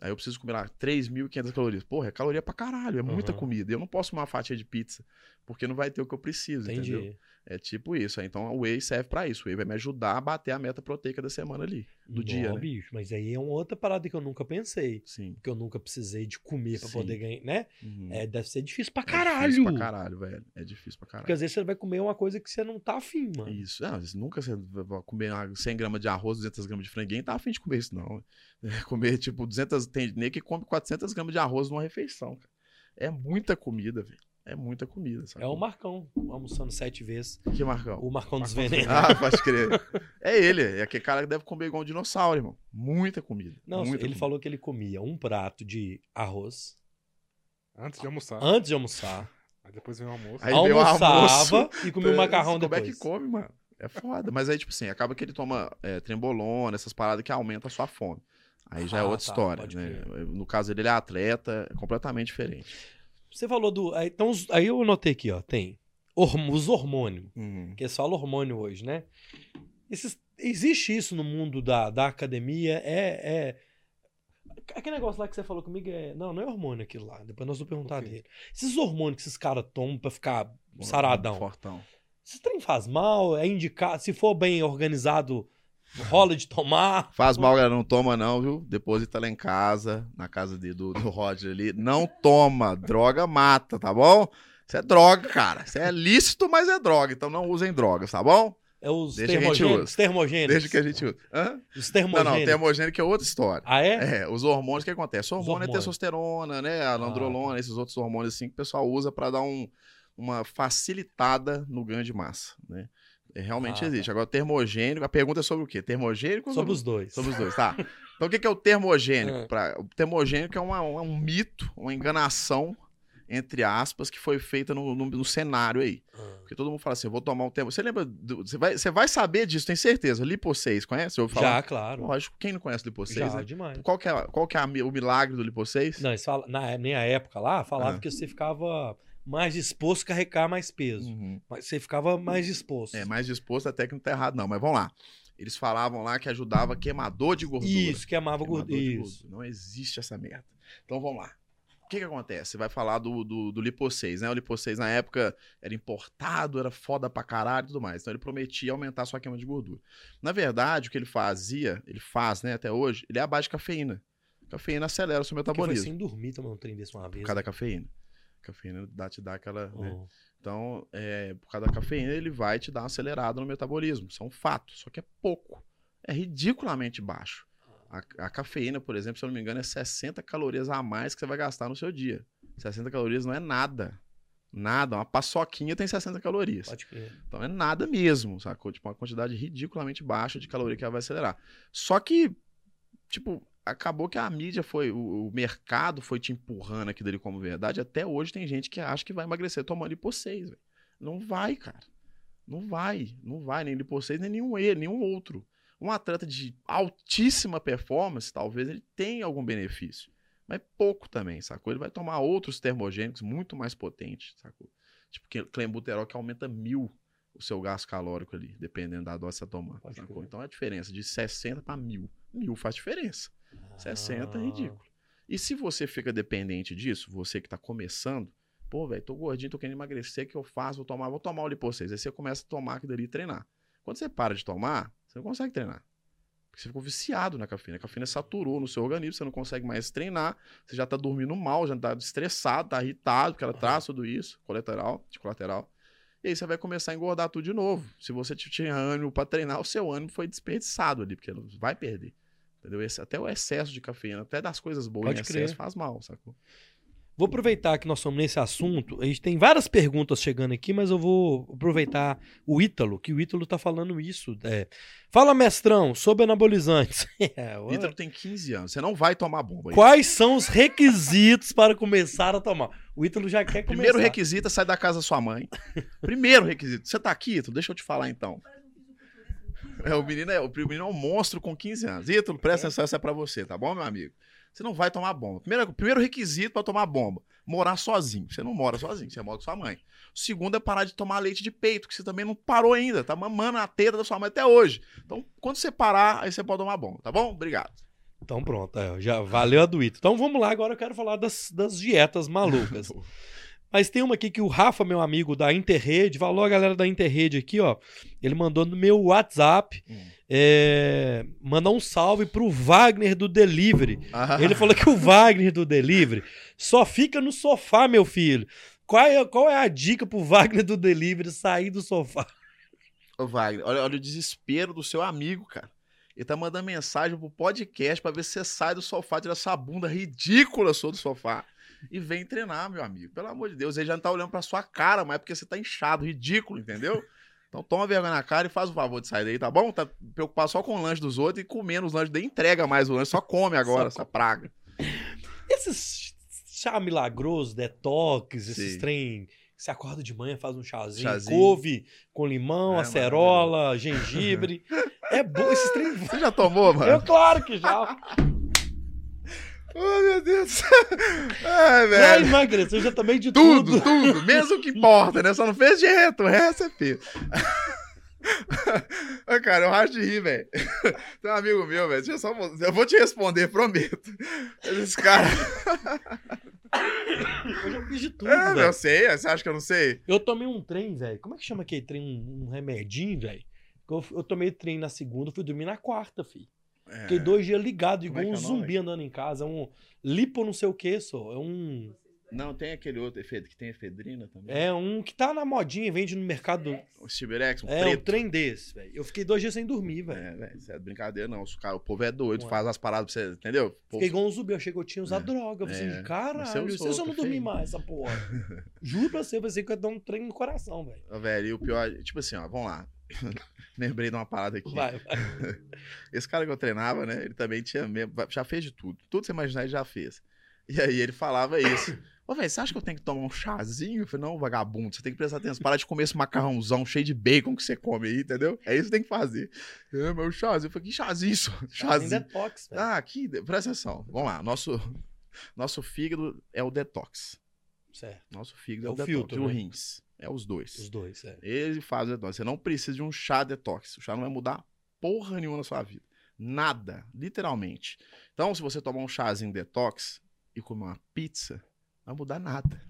Aí eu preciso comer lá 3.500 calorias. Porra, é caloria pra caralho, é muita Uhum. comida. Eu não posso comer uma fatia de pizza, porque não vai ter o que eu preciso, entendeu? Entendi. É tipo isso. Então o whey serve pra isso. O whey vai me ajudar a bater a meta proteica da semana ali, do Não, dia, né? bicho, mas aí é uma outra parada que eu nunca pensei. Sim. Que eu nunca precisei de comer pra Sim. poder ganhar, né? Uhum. É, deve ser difícil pra É caralho. difícil pra caralho, velho. É difícil pra caralho. Porque às vezes você vai comer uma coisa que você não tá afim, mano. Isso. Nunca você vai comer uma 100 gramas de arroz, 200 gramas de franguinho, tá afim de comer isso, não. É comer, tipo, 200... Tem nem que come 400 gramas de arroz numa refeição, cara. É muita comida, velho. É muita comida, sabe? É o Marcão almoçando sete vezes. Que Marcão? O Marcão dos Marcão dos Venenos. Ah, pode crer. É ele. É aquele cara que deve comer igual um dinossauro, irmão. Muita comida. Não, muita ele comida. falou que ele comia um prato de arroz Antes de almoçar. antes de almoçar, Aí depois vem o almoço. Aí vem o almoçava almoço. e comia o macarrão Como depois. é que come, mano? É foda. Mas aí, tipo assim, acaba que ele toma é, trembolona, essas paradas que aumentam a sua fome. Aí já é Ah, outra tá, história, né? crer. No caso dele, ele é atleta, é completamente diferente. Você falou do. Aí, então, aí eu anotei aqui, ó. Tem os hormônios. Uhum. que é só hormônio hoje, né? Esses- existe isso no mundo da, da academia? É, é. Aquele negócio lá que você falou comigo é. Não, não é hormônio aquilo lá. Depois nós vamos perguntar O quê? dele. Esses hormônios que esses caras tomam pra ficar saradão. Fortão. Esses trem faz mal? É indicado. Se for bem organizado, rola de tomar. Faz mal, galera, não toma não, viu? Deposita lá em casa, na casa de- do, do Roger ali. Não toma, droga mata, tá bom? Isso é droga, cara. Isso é lícito, mas é droga. Então não usem drogas, tá bom? É os Deixa termogênicos. termogênicos. Desde que a gente usa. Hã? Os Não, termogênicos. não, termogênico é outra história. Ah, é? É, os hormônios, o que acontece? O hormônio é testosterona, né? A androlona, esses outros hormônios assim que o pessoal usa pra dar um, uma facilitada no ganho de massa, né? É, realmente Ah, existe. Agora, termogênico, a pergunta é sobre o quê? Termogênico ou Sobre os dois. Sobre os dois, tá. Então, o que é o termogênico? É. Pra- o termogênico é uma- um, um mito, uma enganação, entre aspas, que foi feita no, no- no cenário aí. Ah. Porque todo mundo fala assim, eu vou tomar um termo... Você lembra... do- você, vai, você vai saber disso, tem certeza. Lipo 6, conhece? Eu falar? Já, claro. Lógico, quem não conhece Lipo 6, Já, né? demais. Qual que é, qual que é a o milagre do Lipo 6? Não, eles falam, na minha época lá, falava Ah. que você ficava mais disposto a carregar mais peso. Uhum. Mas você ficava mais disposto. É, mais disposto até que não tá errado, não. Mas vamos lá. Eles falavam lá que ajudava queimador de gordura. Isso, queimava gordura. Isso. Não existe essa merda. Então vamos lá. O que que acontece? Você vai falar do, do, do Lipo 6, né? O Lipo 6 na época era importado, era foda pra caralho e tudo mais. Então ele prometia aumentar a sua queima de gordura. Na verdade, o que ele fazia, ele faz, né, até hoje, ele é a base de cafeína. Cafeína acelera o seu Porque foi metabolismo. sem dormir tomando um trem desse uma Por vez. causa da cafeína. Cafeína dá, te dá aquela. né? Oh. Então, é, por causa da cafeína, ele vai te dar uma acelerada no metabolismo. Isso é um fato. Só que é pouco. É ridiculamente baixo. A, a cafeína, por exemplo, se eu não me engano, é 60 calorias a mais que você vai gastar no seu dia. 60 calorias não é nada. Nada. Uma paçoquinha tem 60 calorias. Pode crer. Então é nada mesmo, sacou? Tipo, uma quantidade ridiculamente baixa de caloria que ela vai acelerar. Só que, tipo, acabou que a mídia foi, o, o mercado foi te empurrando aquilo ali como verdade. Até hoje tem gente que acha que vai emagrecer tomando lipo 6, velho. Não vai, cara. Não vai. Não vai, nem lipo 6, nem nenhum ele, nenhum outro. Um atleta de altíssima performance, talvez ele tenha algum benefício. Mas pouco também, sacou? Ele vai tomar outros termogênicos muito mais potentes, sacou? Tipo, clenbuterol que aumenta mil o seu gasto calórico ali, dependendo da dose que você tá crer. Então a diferença de 60 para mil. Mil faz diferença. 60 é ridículo. E se você fica dependente disso, você que tá começando, pô, velho, tô gordinho, tô querendo emagrecer, o que eu faço? Vou tomar, vou tomar o Lipo 6. Aí você começa a tomar aquilo ali e treinar. Quando você para de tomar, você não consegue treinar. Porque você ficou viciado na cafeína. A cafeína saturou no seu organismo, você não consegue mais treinar, você já tá dormindo mal, já tá estressado, tá irritado, porque ela traz tudo isso, colateral, de colateral. E aí você vai começar a engordar tudo de novo. Se você tinha ânimo para treinar, o seu ânimo foi desperdiçado ali, porque vai perder. Entendeu? Esse- até o excesso de cafeína, até das coisas boas Pode em crer. excesso faz mal, sacou? Vou aproveitar que nós estamos nesse assunto. A gente tem várias perguntas chegando aqui, mas eu vou aproveitar o Ítalo, que o Ítalo tá falando isso. é. Fala, mestrão, sobre anabolizantes. É, O Ítalo tem 15 anos, você não vai tomar bomba. Ítalo. Quais são os requisitos para começar a tomar? O Ítalo já quer começar. Primeiro requisito é sair da casa da sua mãe. Primeiro requisito. Você tá aqui, Ítalo? Deixa eu te falar então. É, o menino é, o menino é um monstro com 15 anos. Ítalo, presta atenção, essa é pra você, tá bom, meu amigo? Você não vai tomar bomba. Primeiro, primeiro requisito pra tomar bomba: morar sozinho. Você não mora sozinho, você mora com sua mãe. O segundo é parar de tomar leite de peito, que você também não parou ainda. Tá mamando a teta da sua mãe até hoje. Então, quando você parar, aí você pode tomar bomba, tá bom? Obrigado. Então pronto, é, já valeu a do. Então vamos lá, agora eu quero falar das, das dietas malucas. Mas tem uma aqui que o Rafa, meu amigo da Interrede, falou a galera da Interrede aqui, ó. Ele mandou no meu WhatsApp. Hum. É, mandar um salve pro Wagner do Delivery. Ah, Ele falou que o Wagner do Delivery só fica no sofá, meu filho. Qual é, qual é a dica pro Wagner do Delivery sair do sofá? Ô, Wagner, olha, olha o desespero do seu amigo, cara. Ele tá mandando mensagem pro podcast pra ver se você sai do sofá, tira essa bunda ridícula sua do sofá e vem treinar, meu amigo. Pelo amor de Deus, ele já não tá olhando pra sua cara, mas é porque você tá inchado, ridículo, entendeu? Então toma vergonha na cara e faz o favor de sair daí, tá bom? Tá preocupado só com o lanche dos outros e comendo os lanches daí, entrega mais o lanche, só come agora, Só essa praga. Esses chá milagroso, detox, esses Sim. trem Você acorda de manhã, faz um chazinho, Chazinho. couve com limão, É, acerola, gengibre. É bom esses trem. Você já tomou, mano? Eu, claro que já. Oh, meu Deus. Ai, velho. emagreceu, eu já tomei de tudo. Tudo, tudo. Mesmo que importa, né? Só não fez direto, o resto é feio. Cara, eu racho de rir, velho. Tem um amigo meu, velho. deixa Eu, só... eu vou te responder, prometo. Esse cara. Eu já fiz de tudo, É, eu sei, você acha que eu não sei? Eu tomei um trem, velho. Como é que chama aquele trem? Um, um remedinho, velho? Eu, eu tomei trem na segunda, fui dormir na quarta, filho. É. Fiquei dois dias ligado, Como igual é um é zumbi andando em casa. Um lipo não sei o que, só. É um. Não, tem aquele outro efeito que tem efedrina também. É um que tá na modinha, vende no mercado. O Stiberex, um É, um preto. trem desse, velho. Eu fiquei dois dias sem dormir, velho. É, velho, isso é brincadeira, não. Os cara- o povo é doido, Ué. faz as paradas pra você, entendeu? Povo- Fiquei igual um zumbi. Eu achei que eu tinha usado É. droga. Eu É. assim, Mas caralho, se eu não feio. mais essa porra. Juro pra você, eu pensei que eu ia dar um trem no coração, velho. Velho, e o pior, tipo assim, ó, vamos lá. Lembrei de uma parada aqui. Vai, vai. Esse cara que eu treinava, né? Ele também tinha mesmo, já fez de tudo. Tudo que você imaginar, ele já fez. E aí ele falava isso. Ô, velho, você acha que eu tenho que tomar um chazinho? Eu falei, não, vagabundo, você tem que prestar atenção. Parar de comer esse macarrãozão cheio de bacon que você come aí, entendeu? É isso que tem que fazer. É, meu chazinho. Eu falei, que chazinho isso? Chazinho. detox, velho. Ah, aqui, presta atenção. Vamos lá. Nosso, nosso fígado é o detox. Certo. Nosso fígado É é, o o detox. filtro, e o né? rins. É os dois. Os dois, é. Ele faz o detox. Você não precisa de um chá detox. O chá não vai mudar porra nenhuma na sua vida. Nada, literalmente. Então, se você tomar um chazinho detox e comer uma pizza, não vai mudar nada.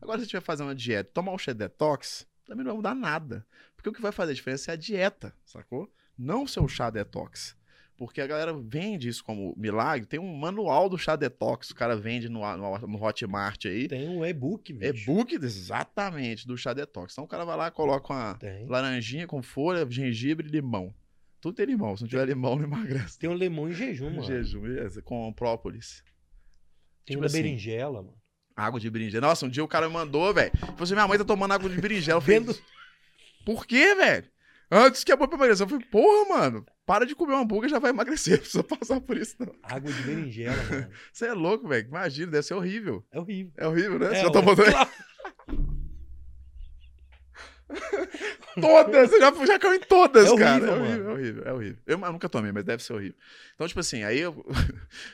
Agora, se você estiver fazendo uma dieta, tomar um chá detox, também não vai mudar nada. Porque o que vai fazer a diferença é a dieta, sacou? Não o seu chá detox. Porque a galera vende isso como milagre. Tem um manual do chá detox, o cara vende no, no, no Hotmart aí. Tem um e-book. E-book, exatamente, do chá detox. Então o cara vai lá, coloca uma Tem. laranjinha com folha, gengibre e limão. Tudo tem limão. Se não tiver limão, não emagrece. Tem um limão em jejum, mano. Jejum, beleza, com própolis. Tem Tipo uma assim. berinjela, mano. Água de berinjela. Nossa, um dia o cara me mandou, velho. Falou assim: minha mãe tá tomando água de berinjela. Eu falei, Vendo- Por quê, velho? Antes que é bom pra emagrecer. Eu falei, porra, mano, para de comer um hambúrguer já vai emagrecer. Não precisa passar por isso, não. Água de berinjela, mano. Você é louco, velho. Imagina, deve ser horrível. É horrível. É horrível, né? É, Você já tomou também? Todas, você já, já caiu em todas, É horrível, cara. É mano. horrível, é horrível, é horrível. Eu, eu nunca tomei, mas deve ser horrível. Então, tipo assim, aí eu.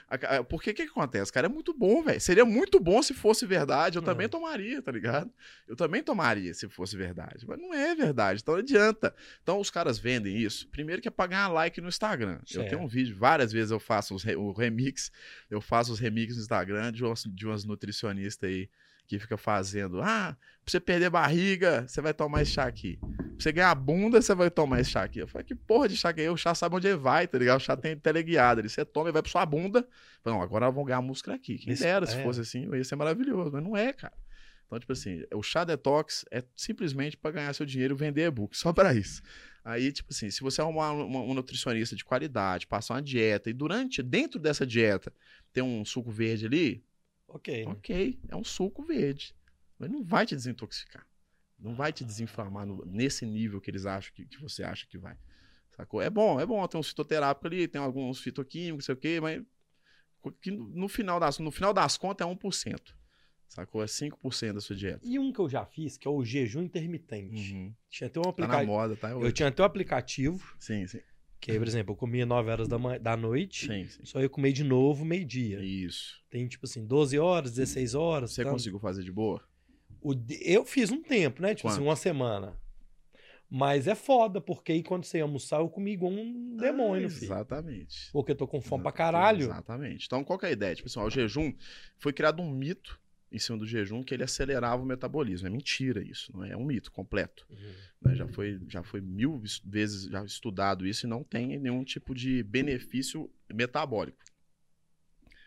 a- a- Por que que acontece? Cara, é muito bom, velho. Seria muito bom se fosse verdade. Eu também Uhum. tomaria, tá ligado? Eu também tomaria se fosse verdade. Mas não é verdade, então não adianta. Então, os caras vendem isso. Primeiro que é pra ganhar like no Instagram. Eu Certo. tenho um vídeo, várias vezes eu faço os re- o remix. Eu faço os remixes no Instagram de umas, de umas nutricionistas aí que fica fazendo. Ah, pra você perder barriga, você vai tomar esse chá aqui. Pra você ganhar bunda, você vai tomar esse chá aqui. Eu falei, que porra de chá que é? O chá sabe onde ele vai, tá ligado? O chá tem teleguiado. ali. Você toma e vai pra sua bunda. Falei, não, agora vão ganhar músculo aqui. Quem Esse- dera, se é. fosse assim, ia ser maravilhoso. Mas não é, cara. Então, tipo assim, o chá detox é simplesmente pra ganhar seu dinheiro e vender e-book. Só pra isso. Aí, tipo assim, se você arrumar um, um nutricionista de qualidade, passar uma dieta, e durante, dentro dessa dieta, tem um suco verde ali, Ok. Ok, é um suco verde. Mas não vai te desintoxicar. Não vai te desinflamar no- nesse nível que eles acham que, que você acha que vai. Sacou? É bom, é bom. Tem um fitoterápico ali, tem alguns fitoquímicos, sei o quê, mas que no final das, no final das contas é 1%. Sacou? É 5% da sua dieta. E um que eu já fiz, que é o jejum intermitente. Uhum. Tinha até um Tá na aplicativo. moda, tá? eu tinha até um aplicativo, Sim, sim. Que aí, por exemplo, eu comia 9 horas da, da noite, Sim, sim. só ia comer de novo meio-dia. Isso. Tem tipo assim, 12 horas, 16 horas. Você tanto. conseguiu fazer de boa? O Eu fiz um tempo, né? Tipo assim, Quanto? uma semana. Mas é foda, porque aí quando você ia almoçar, eu comi igual um demônio, Ah, filho. Exatamente. Porque eu tô com fome pra Exato, caralho. Exatamente. Então, qual que é a ideia? Tipo assim, ó, o jejum foi criado um mito em cima do jejum que ele acelerava o metabolismo. É mentira isso, não é? É um mito completo. Uhum. né? Já, foi, já foi mil es- vezes já estudado isso e não tem nenhum tipo de benefício metabólico.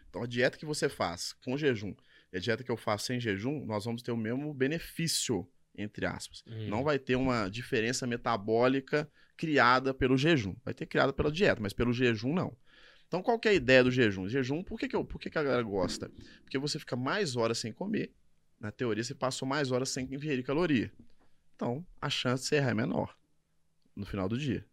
Então, a dieta que você faz com jejum e a dieta que eu faço sem jejum, nós vamos ter o mesmo benefício, entre aspas. Uhum. Não vai ter uma diferença metabólica criada pelo jejum. Vai ter criada pela dieta, mas pelo jejum não. Então, qual que é a ideia do jejum? Jejum, por que, que, eu, por que, que a galera gosta? Porque você fica mais horas sem comer. Na teoria, você passou mais horas sem ingerir caloria. Então, a chance de você errar é menor no final do dia.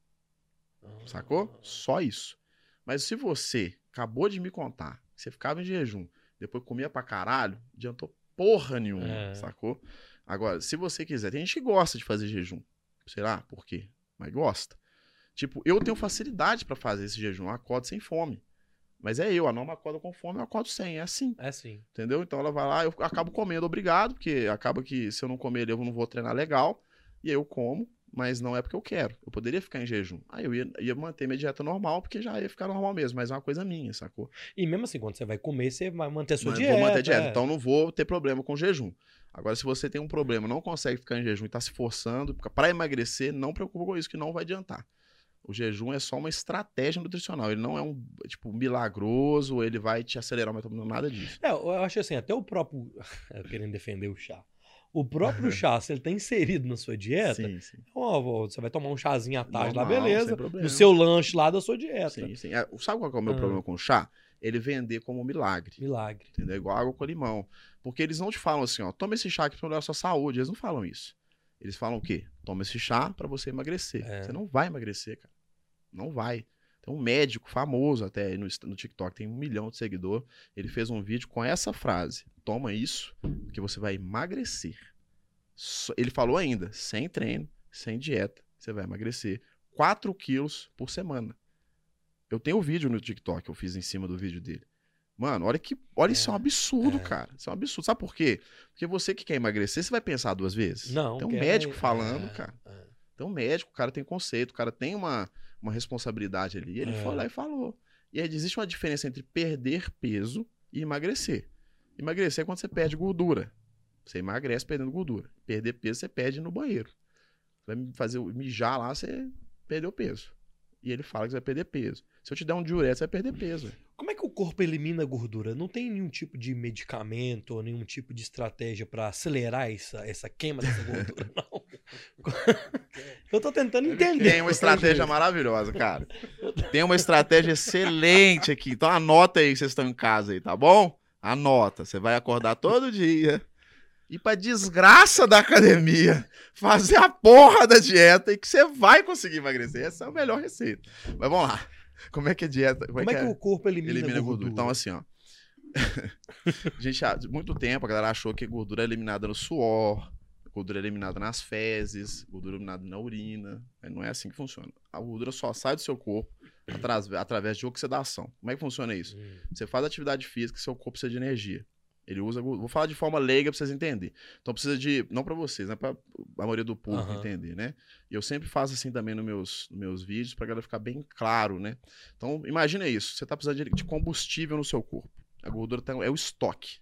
Sacou? Só isso. Mas se você acabou de me contar que você ficava em jejum, depois comia pra caralho, adiantou porra nenhuma, É. sacou? Agora, se você quiser, tem gente que gosta de fazer jejum. Sei lá por quê, mas gosta. Tipo, eu tenho facilidade pra fazer esse jejum, eu acordo sem fome. Mas é eu, a Norma acorda com fome, eu acordo sem, é assim. É sim. Entendeu? Então ela vai lá, eu acabo comendo, obrigado, porque acaba que se eu não comer eu não vou treinar legal. E aí eu como, mas não é porque eu quero. Eu poderia ficar em jejum. Aí eu ia, ia manter minha dieta normal, porque já ia ficar normal mesmo, mas é uma coisa minha, sacou? E mesmo assim, quando você vai comer, você vai manter a sua Mas dieta. Vou manter dieta, é. então não vou ter problema com jejum. Agora, se você tem um problema, não consegue ficar em jejum e tá se forçando para emagrecer, não preocupa com isso, que não vai adiantar. O jejum é só uma estratégia nutricional. Ele não é um, tipo, milagroso, ele vai te acelerar o metabolismo, nada disso. É, eu acho assim, até o próprio. Querendo defender o chá. O próprio chá, se ele tá inserido na sua dieta, Sim, sim. ó, ó, você vai tomar um chazinho à tarde lá, Normal, beleza. sem problema. No seu lanche lá da sua dieta. Sim, sim. É, sabe qual que é o meu Ah. problema com o chá? Ele vender como milagre. Milagre. Entendeu? Igual água com limão. Porque eles não te falam assim, ó, toma esse chá aqui pra melhorar a sua saúde. Eles não falam isso. Eles falam o quê? Toma esse chá pra você emagrecer. É. Você não vai emagrecer, cara. Não vai. Tem um médico famoso até aí no, no TikTok, tem um milhão de seguidor. Ele fez um vídeo com essa frase: Toma isso, que você vai emagrecer. Ele falou ainda, sem treino, sem dieta, você vai emagrecer 4 quilos por semana. Eu tenho o vídeo no TikTok que eu fiz em cima do vídeo dele. Mano, olha que. Olha, isso é um absurdo, é. cara. Isso é um absurdo. Sabe por quê? Porque você que quer emagrecer, você vai pensar duas vezes. Não. Tem um médico é, falando, é, cara. é. Tem um médico, o cara tem conceito, o cara tem uma, uma responsabilidade ali. E ele É. foi lá e falou. E aí existe uma diferença entre perder peso e emagrecer. Emagrecer é quando você perde gordura. Você emagrece perdendo gordura. Perder peso, você perde no banheiro. Você vai fazer mijar lá, você perdeu peso. E ele fala que você vai perder peso. Se eu te der um diurético, você vai perder peso. velho. Como é que o corpo elimina gordura? Não tem nenhum tipo de medicamento ou nenhum tipo de estratégia pra acelerar essa, essa queima dessa gordura, não. Eu tô tentando entender. Tem uma estratégia maravilhosa, cara. Tem uma estratégia excelente aqui. Então anota aí que vocês estão em casa aí, tá bom? Anota. Você vai acordar todo dia. Ir pra desgraça da academia. Fazer a porra da dieta e que você vai conseguir emagrecer. Essa é a melhor receita. Mas vamos lá. Como é que é dieta? Como é que o corpo elimina, elimina gordura? gordura. Então, assim, ó. gente, há muito tempo a galera achou que gordura é eliminada no suor, gordura é eliminada nas fezes, gordura é eliminada na urina. Mas não é assim que funciona. A gordura só sai do seu corpo atras- através de oxidação. Como é que funciona isso? Hum, Você faz atividade física, seu corpo precisa de energia. Ele usa. Vou falar de forma leiga pra vocês entenderem. Então precisa de. Não pra vocês, né? Pra a maioria do público Aham. entender, né? E eu sempre faço assim também nos meus, nos meus vídeos pra galera ficar bem claro, né? Então, imagina isso. Você tá precisando de, de combustível no seu corpo. A gordura tá- é o estoque.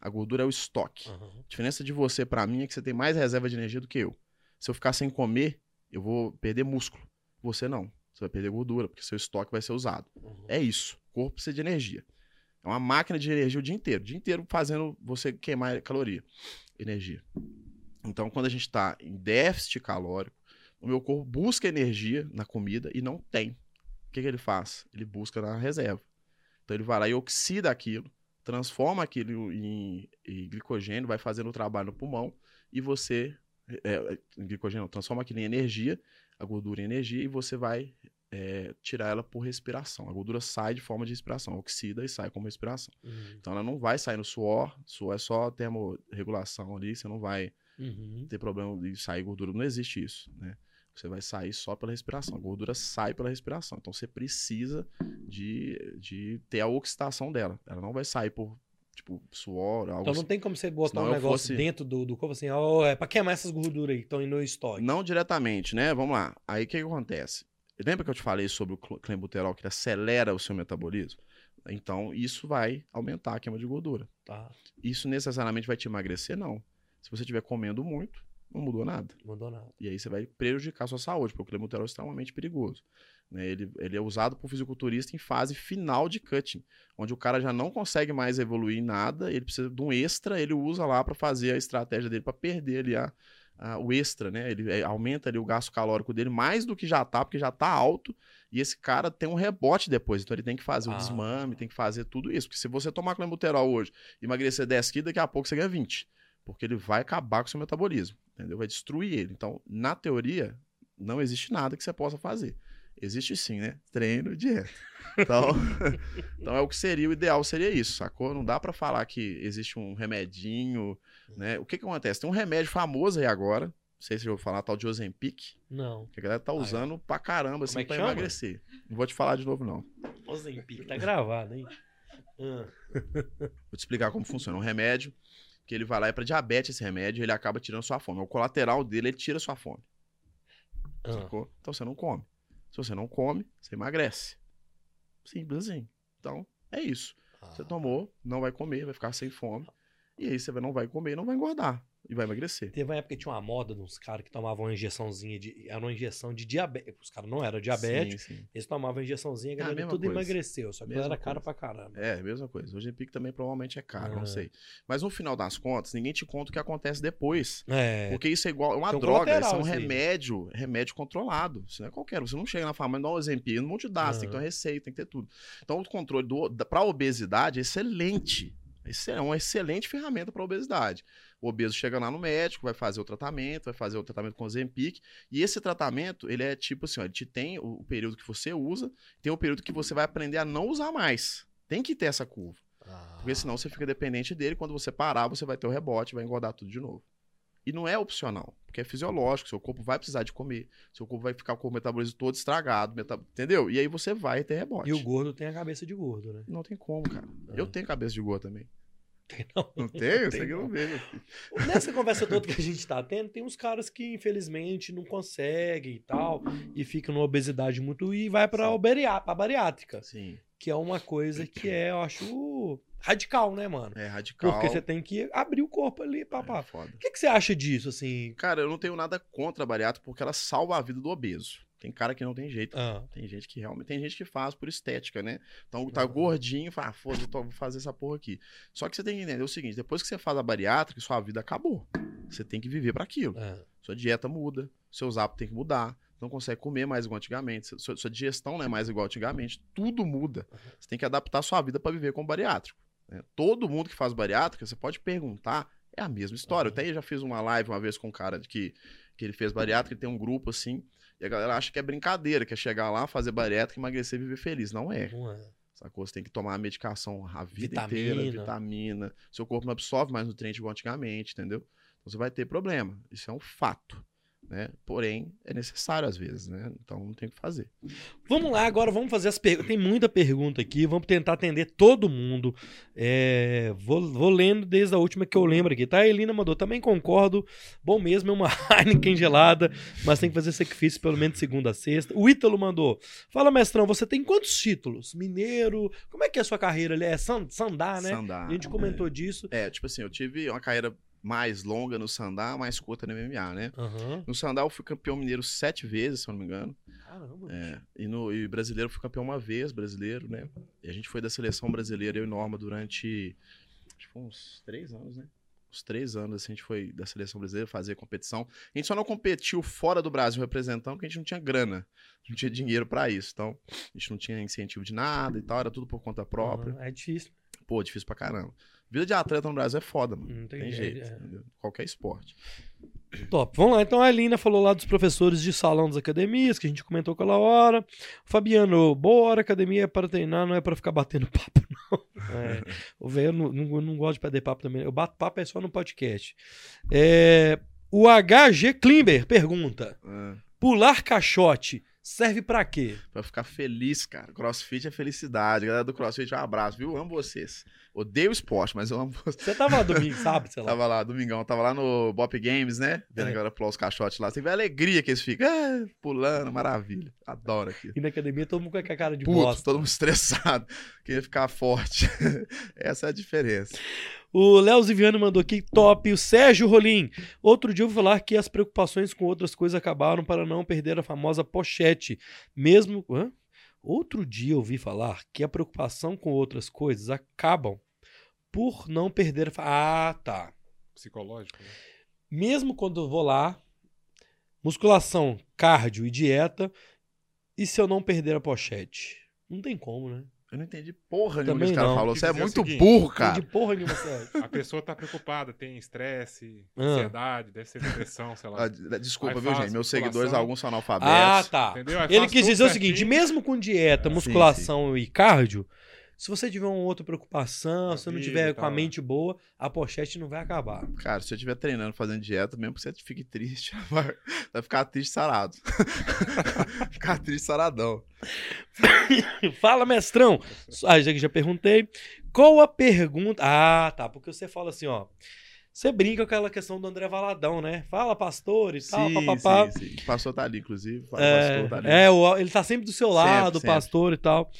A gordura é o estoque. aham. A diferença de você pra mim é que você tem mais reserva de energia do que eu. Se eu ficar sem comer, eu vou perder músculo. Você não. Você vai perder gordura, porque seu estoque vai ser usado. uhum. É isso. O corpo precisa de energia. É uma máquina de energia o dia inteiro. O dia inteiro fazendo você queimar caloria. Energia. Então, quando a gente está em déficit calórico, o meu corpo busca energia na comida e não tem. O que, que ele faz? Ele busca na reserva. Então, ele vai lá e oxida aquilo, transforma aquilo em, em glicogênio, vai fazendo o trabalho no pulmão e você. É, é, glicogênio, transforma aquilo em energia, a gordura em energia, e você vai é, tirar ela por respiração. A gordura sai de forma de respiração, oxida e sai como respiração. Uhum. Então ela não vai sair no suor, suor é só termorregulação ali, você não vai Uhum. ter problema de sair gordura, não existe isso, né? Você vai sair só pela respiração. A gordura sai pela respiração. Então você precisa de, de ter a oxidação dela. Ela não vai sair por, tipo, suor, algo Então não assim. tem como você botar Senão um negócio fosse- dentro do, do corpo assim, ó, é pra queimar essas gorduras aí que estão indo no estoque. Não diretamente, né? Vamos lá. Aí o que, que acontece? Lembra que eu te falei sobre o cl- clenbuterol que ele acelera o seu metabolismo? Então, isso vai aumentar a queima de gordura. Tá, Isso necessariamente vai te emagrecer? Não. Se você estiver comendo muito, não mudou nada. não mudou nada. E aí você vai prejudicar a sua saúde, porque o clenbuterol é extremamente perigoso. né? Ele, ele é usado por fisiculturista em fase final de cutting, onde o cara já não consegue mais evoluir em nada, ele precisa de um extra, ele usa lá para fazer a estratégia dele para perder ali a, a- o extra, né? Ele é, aumenta ali o gasto calórico dele mais do que já tá, porque já tá alto, e esse cara tem um rebote depois, então ele tem que fazer o Ah. desmame, tem que fazer tudo isso, porque se você tomar clenbuterol hoje e emagrecer 10 quilos, daqui a pouco você ganha 20, porque ele vai acabar com o seu metabolismo, entendeu? Vai destruir ele. Então, na teoria, não existe nada que você possa fazer. Existe sim, né? Treino e dieta. Então, então é o que seria o ideal, seria isso, sacou? Não dá pra falar que existe um remedinho, né? O que que acontece? Tem um remédio famoso aí agora, não sei se eu vou falar, tal de Ozempic, Não. que a galera tá Ah, é. usando pra caramba, assim, Como é pra chama? emagrecer. Não vou te falar de novo, não. Ozempic, tá gravado, hein? Ah, Vou te explicar como funciona. Um remédio que ele vai lá é pra diabetes esse remédio, ele acaba tirando sua fome. O colateral dele, ele tira sua fome, ah. sacou? Então você não come. Se você não come, você emagrece. Simples assim. Então, é isso. Você tomou, não vai comer, vai ficar sem fome. E aí você não vai comer, não vai engordar. E vai emagrecer. Teve uma época que tinha uma moda de uns caras que tomavam uma injeçãozinha de. Era uma injeção de diabetes. Os caras não eram diabéticos, Sim, sim. eles tomavam injeçãozinha e a É a galera tudo coisa. emagreceu. Só que Mesma era coisa. pra caramba. É, mesma coisa. Hoje em pique também provavelmente é caro, Aham. não sei. Mas no final das contas, ninguém te conta o que acontece depois. É. Porque isso é igual, é uma um droga, isso é um remédio, remédio controlado. Isso não é qualquer. Você não chega na farmácia e dá um exemplo, não vão te dar, você tem que ter uma receita, tem que ter tudo. Então o controle do, da, pra obesidade é excelente. Esse é uma excelente ferramenta para obesidade. O obeso chega lá no médico, vai fazer o tratamento, vai fazer o tratamento com o Zempic, e esse tratamento, ele é tipo assim, ó, ele te tem o, período que você usa, tem o período que você vai aprender a não usar mais. Tem que ter essa curva. Ah. Porque senão você fica dependente dele. Quando você parar, você vai ter o rebote, vai engordar tudo de novo. E não é opcional, porque é fisiológico. Seu corpo vai precisar de comer. Seu corpo vai ficar com o metabolismo todo estragado, meta- entendeu? E aí você vai ter rebote. E o gordo tem a cabeça de gordo, né? Não tem como, cara. Eu Ah. tenho cabeça de gordo também. Não. Não tenho? Você Tem que não não. vê, meu filho. Nessa conversa toda que a gente tá tendo, tem uns caras que infelizmente não conseguem e tal, e ficam numa obesidade muito e vai pra, oberia- pra bariátrica, Sim, que é uma coisa que é, eu acho, radical, né, mano? é radical. Porque você tem que abrir o corpo ali, É papá. foda. O que, que você acha disso, assim? Cara, eu não tenho nada contra a bariátrica porque ela salva a vida do obeso. Tem cara que não tem jeito. Ah, Tem gente que realmente. Tem gente que faz por estética, né? Então tá Uhum. gordinho, fala, ah, foda-se, eu tô- vou fazer essa porra aqui. Só que você tem que entender o seguinte: depois que você faz a bariátrica, sua vida acabou. Você tem que viver para aquilo. ah. Sua dieta muda, seus hábitos têm que mudar. Não consegue comer mais igual antigamente. Sua, sua digestão não é mais igual antigamente. Tudo muda. Você tem que adaptar sua vida para viver com bariátrico. né? Todo mundo que faz bariátrica, você pode perguntar, é a mesma história. Eu até já fiz uma live uma vez com um cara que, que ele fez bariátrica, ele tem um grupo assim, e a galera acha que é brincadeira, que é chegar lá, fazer bariátrica, emagrecer e viver feliz. Não é. Não é. Sacou? Você tem que tomar a medicação a vida Vitamina. inteira, vitamina. Seu corpo não absorve mais nutriente igual antigamente, entendeu? Então você vai ter problema. Isso é um fato. Né? Porém, é necessário às vezes, né? Então não tem o que fazer. Vamos lá, agora vamos fazer as perguntas. Tem muita pergunta aqui, vamos tentar atender todo mundo. É, vou, vou lendo desde a última que eu lembro aqui, tá? A Elina mandou, também concordo. Bom mesmo é uma Heineken gelada, mas tem que fazer sacrifício pelo menos de segunda a sexta. O Ítalo mandou, fala mestrão, você tem quantos títulos? Mineiro, como é que é a sua carreira ali? É san- Sandá, né? Sandá. A gente comentou disso. É, tipo assim, eu tive uma carreira mais longa no Sandá, mais curta no MMA, né? Aham. No Sandá eu fui campeão mineiro sete vezes, se eu não me engano. Caramba. É, e no e brasileiro eu fui campeão uma vez, brasileiro, né? E a gente foi da seleção brasileira, eu e Norma, durante foi uns três anos, né? Uns três anos assim, a gente foi da seleção brasileira fazer competição. A gente só não competiu fora do Brasil representando porque a gente não tinha grana, não tinha dinheiro pra isso. Então, a gente não tinha incentivo de nada e tal, era tudo por conta própria. Aham, É difícil. Pô, difícil pra caramba. Vida de atleta no Brasil é foda, mano. Não tem Tem jeito, é. Qualquer esporte. Top. Vamos lá. Então a Alina falou lá dos professores de salão das academias, que a gente comentou aquela hora. O Fabiano, boa hora, academia é para treinar, não é para ficar batendo papo, não. É, o velho não, não, não gosta de perder papo também. Eu bato papo é só no podcast. É, o HG Klimber pergunta: Ah, pular caixote serve pra quê? pra ficar feliz, cara. Crossfit é felicidade. Galera do Crossfit, um abraço, viu? Amo vocês. Odeio esporte, mas eu amo vocês. Você tava lá domingo, sabe? Sei lá. Tava lá, domingão, tava lá no Bop Games, né? Vendo É. a galera pular os caixotes lá. Você vê a alegria que eles ficam. Ah, pulando, maravilha. Adoro aqui. E na academia todo mundo com a cara de Puto, bosta. todo mundo estressado. Queria ficar forte. Essa é a diferença. O Léo Ziviano mandou aqui, top. O Sérgio Rolim. Outro dia eu vou falar que as preocupações com outras coisas acabaram para não perder a famosa pochete. Mesmo. Hã? Outro dia eu ouvi falar que a preocupação com outras coisas acabam por não perder Ah, tá. Psicológico, né? Mesmo quando eu vou lá, musculação, cardio e dieta, e se eu não perder a pochete? Não tem como, né? Eu não entendi porra nenhuma que esse cara não. falou. Você é o muito seguinte, burro, Não cara. de porra nenhuma, Sérgio. A pessoa tá preocupada, tem estresse, Ah. ansiedade, deve ser depressão, sei lá. Ah, de- desculpa, Aí viu, gente? Meus musculação. seguidores, alguns são Ah, analfabetos. tá. Entendeu? Aí Ele quis dizer o seguinte: mesmo com dieta, Sim, musculação e cardio, se você tiver uma outra preocupação, se você não tiver com a mente boa, a pochete não vai acabar. Cara, se eu estiver treinando, fazendo dieta, mesmo que você fique triste, vai, vai ficar triste sarado. ficar triste saradão. Fala, mestrão. Ah, já já perguntei. Qual a pergunta? Ah, tá. Porque você fala assim, ó. Você brinca com aquela questão do André Valadão, né? Fala, pastor e tal, papapá. sim, sim. O pastor tá ali, inclusive. O É, pastor tá ali. é, ele tá sempre do seu Sempre, lado, sempre. pastor e tal.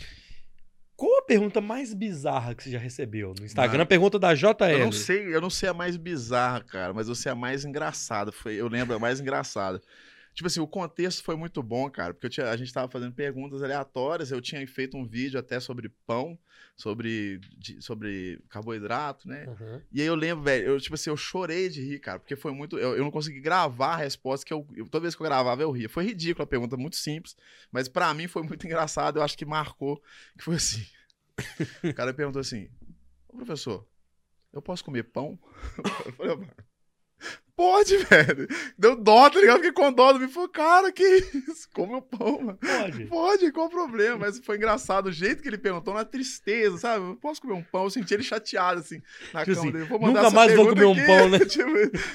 Qual a pergunta mais bizarra que você já recebeu no Instagram? Mano, A pergunta da JL. Eu não sei, eu não sei a mais bizarra, cara, mas eu sei a mais engraçada. Foi, eu lembro a mais engraçada. Tipo assim, o contexto foi muito bom, cara, porque tinha- a gente tava fazendo perguntas aleatórias, eu tinha feito um vídeo até sobre pão, sobre, de- sobre carboidrato, né? Uhum. E aí eu lembro, velho, eu, tipo assim, eu chorei de rir, cara, porque foi muito. Eu, eu não consegui gravar a resposta que eu, eu- Toda vez que eu gravava, eu ria. Foi ridículo a pergunta, muito simples, mas pra mim foi muito engraçado, eu acho que marcou, que foi assim. o cara perguntou assim: Ô professor, eu posso comer pão? Eu falei, "Mano, Pode, velho. Deu dó, tá ligado? Fiquei com dó me falou, cara, que isso? Come o pão, mano. Pode. Pode, qual o problema? Mas foi engraçado o jeito que ele perguntou, na tristeza, sabe? Eu posso comer um pão? Eu senti ele chateado, assim, na Tipo cama assim, dele. Vou nunca essa mais vou comer um aqui. pão, né? Tipo,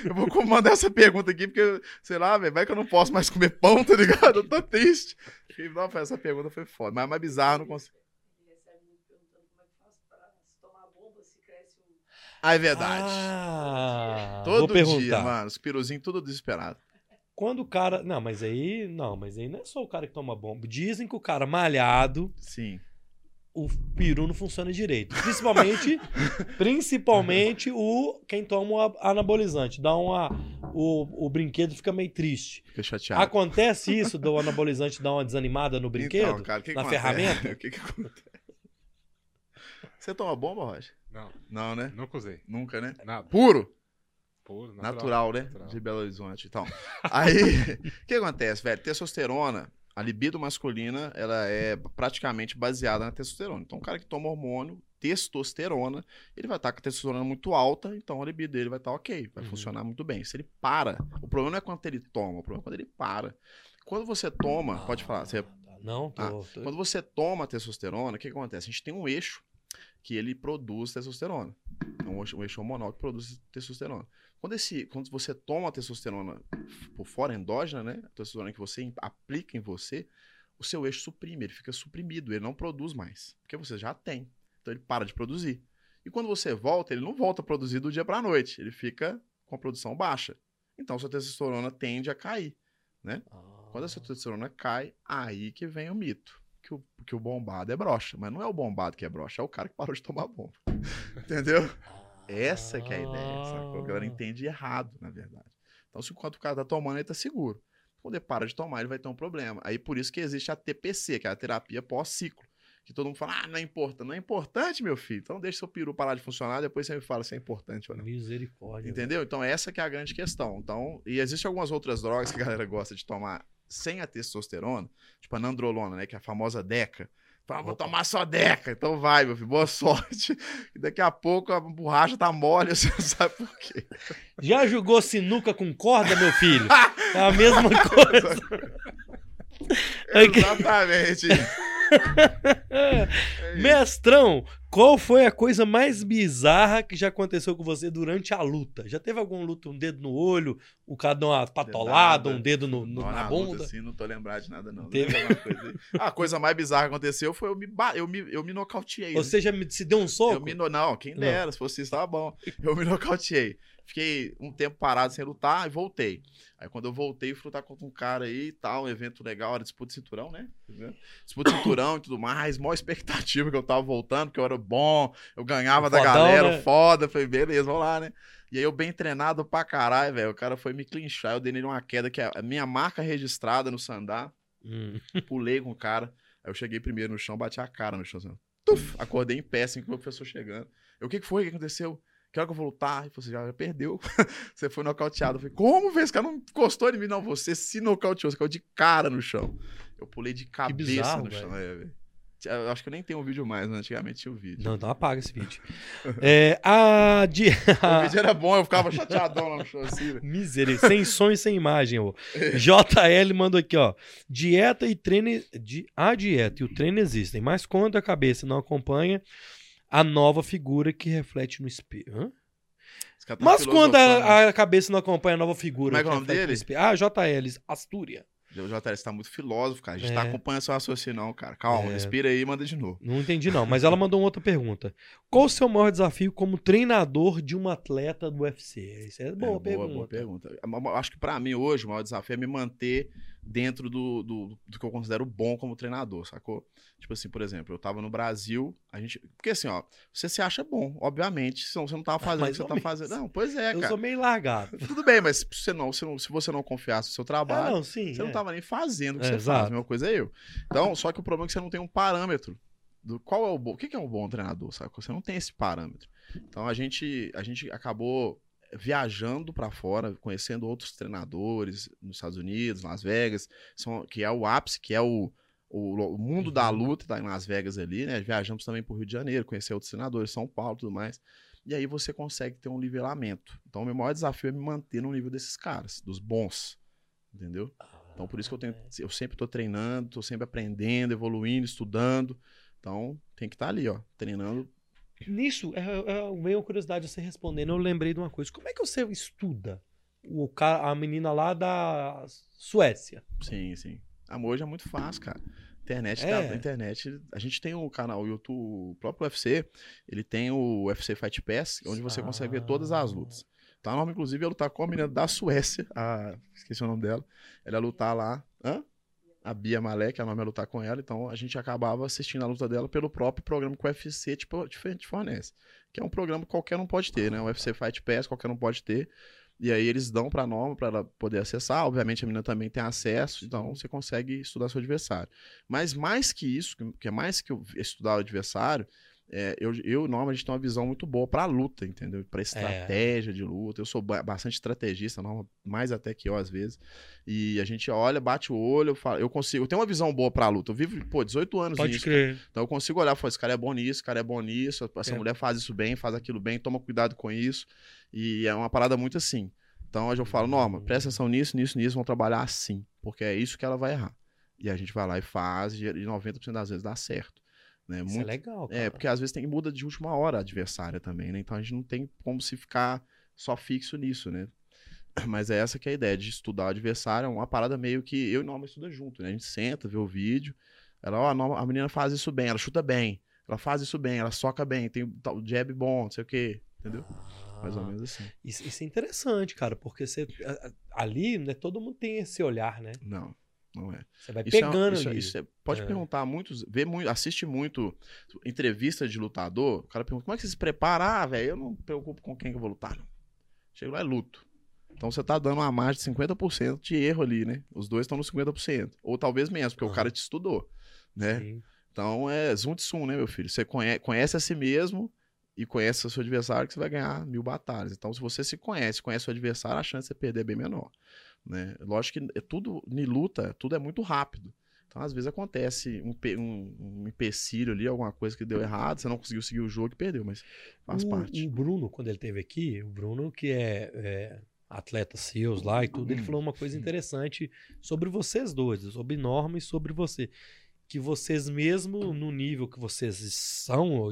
eu vou mandar essa pergunta aqui, porque, sei lá, velho, vai que eu não posso mais comer pão, tá ligado? Eu tô triste. Nossa, essa pergunta foi foda. Mas mais bizarro, não consigo. Ele recebe muito perguntando como é que faz pra se tomar bomba, se cresce um. Ah, é verdade. Ah, Todo vou perguntar. dia, mano. Os piruzinhos tudo desesperado. Quando o cara. Não, mas aí. Não, mas aí não é só o cara que toma bomba. Dizem que o cara malhado, Sim. o peru não funciona direito. Principalmente. principalmente o quem toma o anabolizante. Dá uma. O, o brinquedo fica meio triste. Fica chateado. Acontece isso do anabolizante dar uma desanimada no brinquedo? Então, cara, que que na acontece? ferramenta? O que que acontece? Você toma bomba, Roger? Não, Não, né? nunca usei. Nunca, né? Nada. Puro? Puro, Natural, né? natural. De Belo Horizonte. Então, aí, o que acontece, velho? Testosterona, a libido masculina, ela é praticamente baseada na testosterona. Então, o cara que toma hormônio, testosterona, ele vai estar com a testosterona muito alta, então a libido dele vai estar ok, vai Uhum. funcionar muito bem. Se ele para, o problema não é quando ele toma, o problema é quando ele para. Quando você toma, pode falar, você Ah, Não, tô. Ah, tô- quando você toma testosterona, o que, que acontece? A gente tem um eixo que ele produz testosterona. É um eixo, um eixo hormonal que produz testosterona. Quando, esse, quando você toma a testosterona por fora, endógena, né? A testosterona que você aplica em você, o seu eixo suprime, ele fica suprimido, ele não produz mais. Porque você já tem. Então ele para de produzir. E quando você volta, ele não volta a produzir do dia para a noite. Ele fica com a produção baixa. Então sua testosterona tende a cair. Ah. Quando a sua testosterona cai, aí que vem o mito. Que o, que o bombado é broxa. Mas não é o bombado que é broxa, é o cara que parou de tomar bomba. Entendeu? Essa que é a ideia. Sacou? A galera entende errado, na verdade. Então, se enquanto o cara tá tomando, ele tá seguro. Quando ele para de tomar, ele vai ter um problema. Aí por isso que existe a TPC, que é a terapia pós-ciclo. Que todo mundo fala, ah, não é importante. Não é importante, meu filho. Então deixa seu peru parar de funcionar, depois você me fala se é importante ou não. Misericórdia. Entendeu? Então essa que é a grande questão. Então, e existem algumas outras drogas que a galera gosta de tomar sem a testosterona, tipo a nandrolona, né, que é a famosa Deca. Fala, vou tomar só Deca. Então vai, meu filho, boa sorte. E daqui a pouco a borracha tá mole, você não sabe por quê. Já jogou sinuca com corda, meu filho? É a mesma coisa. É Exatamente. É. Mestrão, qual foi a coisa mais bizarra que já aconteceu com você durante a luta? Já teve algum luta, um dedo no olho, o cara deu uma patolada, um dedo no, no- Não, na bunda? assim, não tô lembrado de nada, não. Teve? Coisa? Ah, a coisa mais bizarra que aconteceu foi eu me, eu me, eu me nocauteei. né? Você já me, se deu um soco? Eu me. Não, quem Não. dera, se fosse isso, tava bom. Eu me nocauteei. Fiquei um tempo parado sem lutar e voltei. Aí quando eu voltei, fui lutar contra um cara aí e tal, um evento legal, era disputa de cinturão, né? Disputa de cinturão e tudo mais, maior expectativa que eu tava voltando, porque eu era bom, eu ganhava da Fodão, galera, né? foda. Falei, beleza, vamos lá, né? E aí eu bem treinado pra caralho, velho. O cara foi me clinchar, eu dei nele uma queda que é a minha marca registrada no sandá. Hum. Pulei com o cara. Aí eu cheguei primeiro no chão, bati a cara no chão. Assim, tuf, acordei em pé, assim, com o professor chegando. Eu, o que, que foi? O que aconteceu? Que hora que eu vou lutar? Ele falou assim, já, já perdeu. você foi nocauteado. Eu falei, como, velho? Esse cara não encostou em mim. Não, você se nocauteou. Você caiu de cara no chão. Eu pulei de cabeça bizarro, no chão. É, acho que eu nem tenho um vídeo mais, mas antigamente tinha o vídeo. Não, então apaga esse vídeo. É, a. O vídeo era bom, eu ficava chateadão lá no show assim. né? Misericórdia, sem som e sem imagem. Ô. JL mandou aqui, ó. Dieta e treino. A dieta e o treino existem, mas quando a cabeça não acompanha a nova figura que reflete no espelho. Hã? Tá Mas quando a, a cabeça não acompanha a nova figura. Como é que é o nome no dele? espelho? Ah, JL, Astúria. O JL tá muito filósofo, cara. A gente É. tá acompanhando seu raciocínio, não, cara. Calma, É. respira aí e manda de novo. Não entendi, não. Mas ela mandou uma outra pergunta. Qual o seu maior desafio como treinador de um atleta do UFC? Isso é boa É, pergunta. boa pergunta. Acho que pra mim hoje o maior desafio é me manter dentro do, do, do que eu considero bom como treinador, sacou? Tipo assim, por exemplo, eu tava no Brasil, a gente. Porque assim, ó, você se acha bom, obviamente, senão você não tava fazendo o que você tá fazendo. Não, pois é, Eu cara. sou meio largado. Tudo bem, mas se você não, se, não, se você não confiasse no seu Ah, trabalho, não, sim. você é. não tava nem fazendo o que É, você exato. faz. A mesma coisa é eu. Então, só que o problema é que você não tem um parâmetro. Do qual é o bom. O que é um bom treinador, sabe? Você não tem esse parâmetro. Então a gente, a gente acabou viajando pra fora, conhecendo outros treinadores nos Estados Unidos, Las Vegas, são, que é o ápice, que é o, o, o mundo da Uhum. luta, tá em Las Vegas ali, né? Viajamos também pro Rio de Janeiro, conhecer outros treinadores, São Paulo e tudo mais. E aí você consegue ter um nivelamento. Então, o meu maior desafio é me manter no nível desses caras, dos bons. Entendeu? Então, por isso que eu tenho. Eu sempre tô treinando, tô sempre aprendendo, evoluindo, estudando. Então, tem que estar ali, ó, treinando. Nisso, é, é, veio uma curiosidade você respondendo. Eu lembrei de uma coisa. Como é que você estuda o cara, a menina lá da Suécia? Sim, sim. Amor hoje é muito fácil, cara. Internet, É. tá, internet. A gente tem um canal, o YouTube, o próprio UFC, ele tem o UFC Fight Pass, onde você consegue ver todas as lutas. Tá, a norma, inclusive, é lutar com a menina da Suécia, a, esqueci o nome dela. Ela ia lutar lá. Hã? A Bia Malek, a nome é lutar com ela, então a gente acabava assistindo a luta dela pelo próprio programa que o UFC tipo, te te fornece. Que é um programa que qualquer um pode ter, né? O UFC Fight Pass, qualquer um pode ter. E aí eles dão pra norma pra ela poder acessar. Obviamente a menina também tem acesso, então você consegue estudar seu adversário. Mas mais que isso, que- é mais que estudar o adversário, é, eu, eu e Norma, a gente tem uma visão muito boa pra luta, entendeu? Pra estratégia de luta. Eu sou ba- bastante estrategista, Norma mais até que eu às vezes. E a gente olha, bate o olho, eu, falo, eu consigo, eu tenho uma visão boa pra luta. Eu vivo, pô, 18 anos Pode nisso. crer. Então eu consigo olhar e falar, esse cara é bom nisso, esse cara é bom nisso, essa É. mulher faz isso bem, faz aquilo bem, toma cuidado com isso. E é uma parada muito assim. Então hoje eu falo, Norma, presta atenção nisso, nisso, nisso, vão trabalhar assim, porque é isso que ela vai errar. E a gente vai lá e faz, e 90% das vezes dá certo. Né? Isso é Muito- legal, cara. é, porque às vezes tem muda de última hora a adversária também, né? Então a gente não tem como se ficar só fixo nisso, né? Mas é essa que é a ideia, de estudar o adversário, é uma parada meio que eu e Norma estuda junto, né? A gente senta, vê o vídeo, ela, ó, a, Norma- a menina faz isso bem, ela chuta bem, ela faz isso bem, ela soca bem, tem o jab bom, não sei o quê, entendeu? Mais ou Ah, menos assim. Isso, isso é interessante, cara, porque você ali, né, todo mundo tem esse olhar, né? Não, não é. Você vai Isso é- pegando isso é- ali. isso é- pode É. perguntar muitos, vê muito, assiste muito entrevista de lutador. O cara pergunta: como é que você se prepara? Ah, velho, eu não me preocupo com quem que eu vou lutar, não. Chego lá e luto. Então você tá dando uma margem de 50% de erro ali, né? Os dois estão no 50%. Ou talvez menos, porque o Aham. cara te estudou, né? Sim. Então é zoom de zoom, né, meu filho? Você conhece, conhece a si mesmo e conhece o seu adversário que você vai ganhar mil batalhas. Então, se você se conhece, conhece o adversário, a chance de você perder é bem menor. Né? Lógico que é tudo, em luta, tudo é muito rápido. Então, às vezes acontece um, um, um empecilho ali, alguma coisa que deu errado, você não conseguiu seguir o jogo e perdeu, mas faz o, parte. o Bruno, quando ele teve aqui, o Bruno, que é, é atleta seus lá e tudo, ele falou uma coisa interessante sobre vocês dois, sobre Norma e sobre você. Que vocês, mesmo no nível que vocês são, ou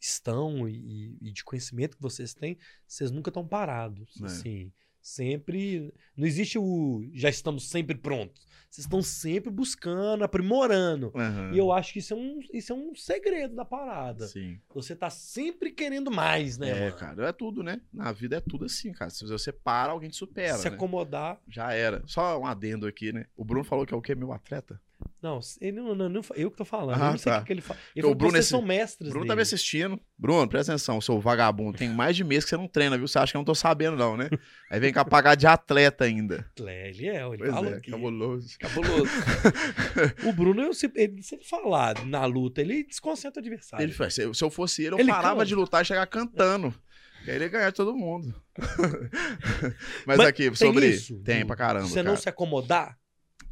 estão e, e de conhecimento que vocês têm, vocês nunca estão parados. É. Assim, sempre. Não existe o já estamos sempre prontos. Vocês estão sempre buscando, aprimorando. Aham. E eu acho que isso é um, isso é um segredo da parada. Sim. Você tá sempre querendo mais, né? É, mano? cara, é tudo, né? Na vida é tudo assim, cara. Se você para, alguém te supera. Se né? acomodar. Já era. Só um adendo aqui, né? O Bruno falou que é o quê? Meu atleta? Não, ele não, não, não- eu que tô falando. Ah, eu não sei o tá. que, que ele fala. Ele Porque falou o Bruno que vocês esse- são mestres. Bruno dele. tá me assistindo. Bruno, presta atenção, seu vagabundo. Tem mais de mês que você não treina, viu? Você acha que eu não tô sabendo, não, né? Aí vem cá pagar de atleta ainda. É, ele é, ele Pois falou é, aqui. cabuloso. Cabuloso. o Bruno, eu, se, ele, se ele falar na luta, ele desconcentra o adversário. Ele faz, se se eu fosse ele, eu Ele parava canta. de lutar e chegar cantando. E aí ele ia ganhar de todo mundo. Mas, Mas aqui, tem sobre. isso, tem pra caramba. Você cara. não se acomodar?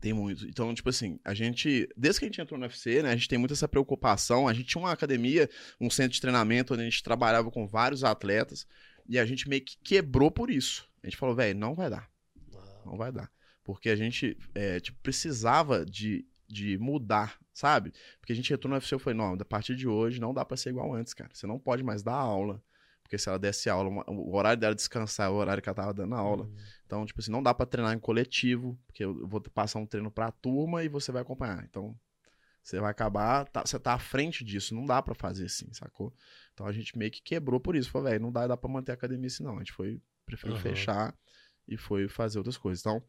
Tem muito. Então, tipo assim, a gente, desde que a gente entrou no UFC, né, a gente tem muito essa preocupação. A gente tinha uma academia, um centro de treinamento onde a gente trabalhava com vários atletas e a gente meio que quebrou por isso. A gente falou, velho, não vai dar. Não vai dar. Porque a gente é, tipo, precisava de, de mudar, sabe? Porque a gente entrou no UFC e foi, não, a partir de hoje não dá pra ser igual antes, cara. Você não pode mais dar aula. Porque se ela desse aula, o horário dela descansar é o horário que ela tava dando aula. Então, tipo assim, não dá pra treinar em coletivo, porque eu vou passar um treino pra turma e você vai acompanhar. Então, você vai acabar, tá- você tá à frente disso, não dá pra fazer assim, sacou? Então a gente meio que quebrou por isso. Falou, velho, não dá, dá pra manter a academia assim, não. A gente foi, preferiu Aham. fechar e foi fazer outras coisas. Então,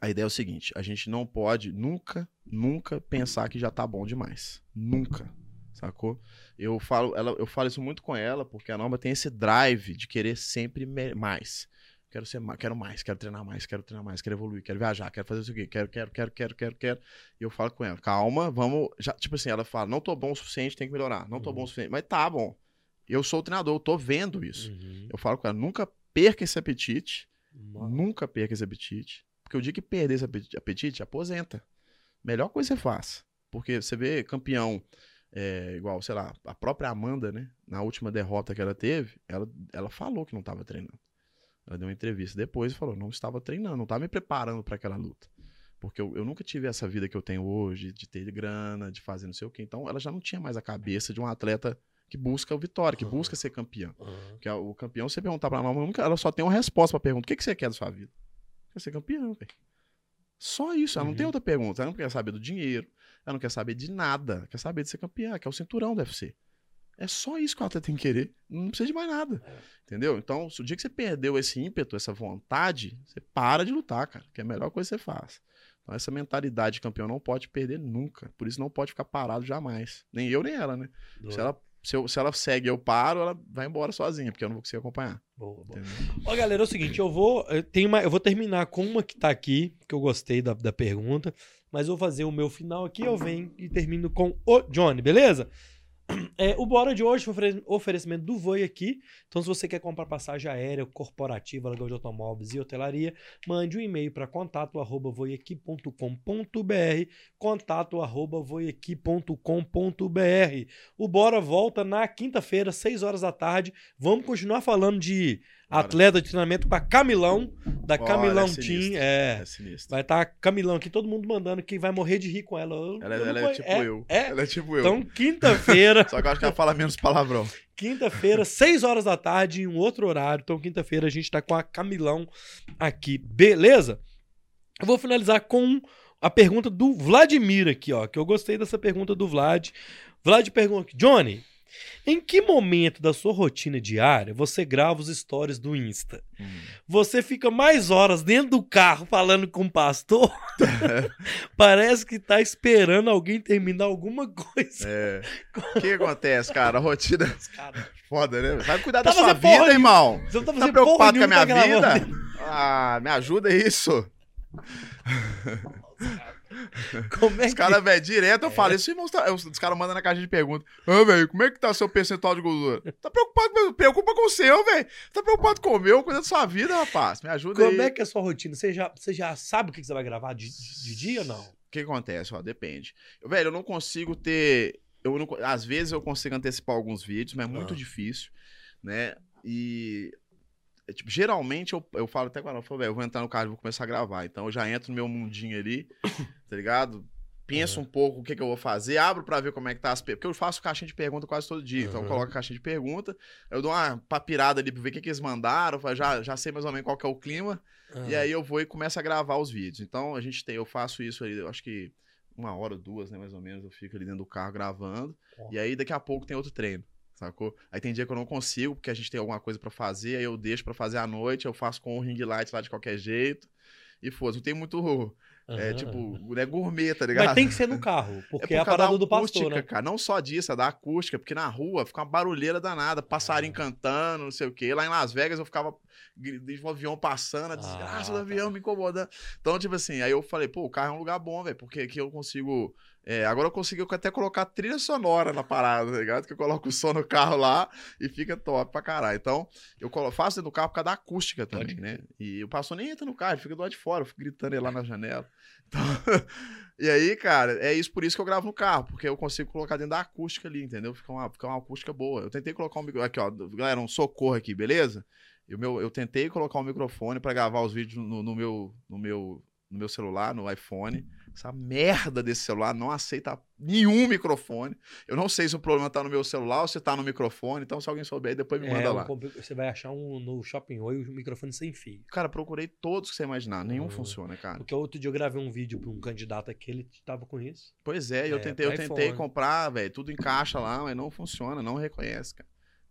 a ideia é o seguinte: a gente não pode nunca, nunca pensar que já tá bom demais. Nunca. Sacou? Eu falo, ela, eu falo isso muito com ela, porque a Norma tem esse drive de querer sempre mais. Quero ser mais, quero mais, quero treinar mais, quero treinar mais, quero evoluir, quero viajar, quero fazer isso aqui, quero, quero, quero, quero, quero, quero. E eu falo com ela, calma, vamos. Já, tipo assim, ela fala, não tô bom o suficiente, tem que melhorar. Não tô bom o suficiente, mas tá bom. Eu sou o treinador, eu tô vendo isso. Uhum. Eu falo com ela, nunca perca esse apetite. Nunca perca esse apetite. Porque o dia que perder esse apetite, apetite, aposenta. Melhor coisa que você faz. Porque você vê campeão, é, igual, sei lá, a própria Amanda, né? Na última derrota que ela teve, ela, ela falou que não estava treinando. Ela deu uma entrevista depois e falou: não estava treinando, não estava me preparando para aquela luta. Porque eu, eu nunca tive essa vida que eu tenho hoje, de ter grana, de fazer não sei o quê. Então ela já não tinha mais a cabeça de um atleta que busca a vitória, que Uhum. busca ser campeão. Uhum. Porque o campeão, você perguntar pra ela, nunca- ela só tem uma resposta pra pergunta. O que, que você quer da sua vida? Quer ser campeão, velho. Só isso, ela não Uhum. tem outra pergunta. Ela não quer saber do dinheiro, ela não quer saber de nada. Quer saber de ser campeã, quer o cinturão do UFC. É só isso que ela tem que querer. Não precisa de mais nada. Entendeu? Então, se o dia que você perdeu esse ímpeto, essa vontade, você para de lutar, cara. Que é a melhor coisa que você faz. Então, essa mentalidade de campeão não pode perder nunca. Por isso, não pode ficar parado jamais. Nem eu, nem ela, né? Se ela, se, eu- se ela segue e eu paro, ela vai embora sozinha, porque eu não vou conseguir acompanhar. Boa, boa. Ó, galera, é o seguinte, eu vou, eu tenho uma, eu vou terminar com uma que tá aqui, que eu gostei da, da pergunta, mas vou fazer o meu final aqui, eu venho e termino com o Johnny, beleza? É, o Bora de hoje foi ofere- oferecimento do Voi aqui. Então, se você quer comprar passagem aérea, corporativa, aluguel de automóveis e hotelaria, mande um e-mail para contato arroba voiaqui.com.br contato arroba voiaqui.com.br O Bora volta na quinta-feira, 6 horas da tarde. Vamos continuar falando de Bora. atleta de treinamento com a Camilão, da Olha, Camilão é sinistro. Team. É, É sinistro. vai estar Camilão aqui, todo mundo mandando que vai morrer de rir com ela. Eu- Ela, eu não ela é conhe- tipo eu. É, Ela é tipo eu. então, quinta-feira, Só que eu acho que ela fala menos palavrão. quinta-feira, 6 horas da tarde, em um outro horário. Então, quinta-feira, a gente tá com a Camilão aqui, beleza? Eu vou finalizar com a pergunta do Vladimir aqui, ó, que eu gostei dessa pergunta do Vlad. Vlad pergunta, Johnny, em que momento da sua rotina diária você grava os stories do Insta? Você fica mais horas dentro do carro falando com o pastor? Parece que tá esperando alguém terminar alguma coisa. É. O que acontece, cara? A rotina Cara, foda, né? Vai cuidar Tá da sua vida, porra irmão. você não tá Tá preocupado com a nenhuma, minha vida? Ah, me ajuda isso. Como é Os que... caras, velho, direto eu falo isso. Irmão, tá- os caras mandam na caixa de pergunta. Ah, velho, como é que tá seu percentual de gordura? Tá preocupado Preocupa com o seu, velho. Tá preocupado com o meu? Cuida da sua vida, rapaz. Me ajuda Como aí. é que é a sua rotina? Você já, você já sabe o que você vai gravar de, de dia ou não? O que acontece? Ó, depende. Velho, eu não consigo ter. Eu não às vezes eu consigo antecipar alguns vídeos, mas é muito Ah. difícil, né? E. é, Tipo, geralmente eu, eu falo até agora, eu falo, velho, eu vou entrar no carro e vou começar a gravar. Então eu já entro no meu mundinho ali, tá ligado? Penso um pouco o que, que eu vou fazer, abro pra ver como é que tá as perguntas. Porque eu faço caixinha de pergunta quase todo dia. Então eu coloco a caixinha de pergunta, eu dou uma papirada ali pra ver o que, que eles mandaram, já, já sei mais ou menos qual que é o clima. E aí eu vou e começo a gravar os vídeos. Então a gente tem, eu faço isso aí, eu acho que uma hora, duas, né, mais ou menos, eu fico ali dentro do carro gravando. E aí daqui a pouco tem outro treino, sacou? Aí tem dia que eu não consigo, porque a gente tem alguma coisa pra fazer, aí eu deixo pra fazer à noite, eu faço com o ring light lá de qualquer jeito. E foda, não tem muito, é, tipo, né, gourmet, tá ligado? Mas tem que ser no carro, porque é, por a causa da parada do pastor, acústica, né? cara. Não só disso, é da acústica, porque na rua fica uma barulheira danada, passarinho Ah. cantando, não sei o quê. Lá em Las Vegas eu ficava o avião passando, a desgraça Ah, do tá. avião me incomodando. Então, tipo assim, aí eu falei, pô, o carro é um lugar bom, velho, porque aqui eu consigo É, agora eu consigo até colocar trilha sonora na parada, tá ligado? Que eu coloco o som no carro lá e fica top pra caralho. Então, eu faço dentro do carro por causa da acústica também, né? E o pastor nem entra no carro, ele fica do lado de fora, eu fico gritando ele lá na janela. Então, e aí, cara, é isso por isso que eu gravo no carro, porque eu consigo colocar dentro da acústica ali, entendeu? Fica uma, fica uma acústica boa. Eu tentei colocar um micro... Aqui, ó, galera, um socorro aqui, beleza? Eu, meu, eu tentei colocar um microfone pra gravar os vídeos no, no meu, no, meu, no meu celular, no iPhone. Essa merda desse celular não aceita nenhum microfone. Eu não sei se o problema tá no meu celular ou se tá no microfone. Então, se alguém souber, depois me manda É, lá. você vai achar um no Shopping Oi um microfone sem fio. Cara, procurei todos que você imaginar. Nenhum Hum. funciona, cara. Porque outro dia eu gravei um vídeo pra um candidato aqui, ele tava com isso. Pois é, eu É, tentei, eu tentei iPhone. comprar, velho. Tudo encaixa lá, mas não funciona, não reconhece, cara.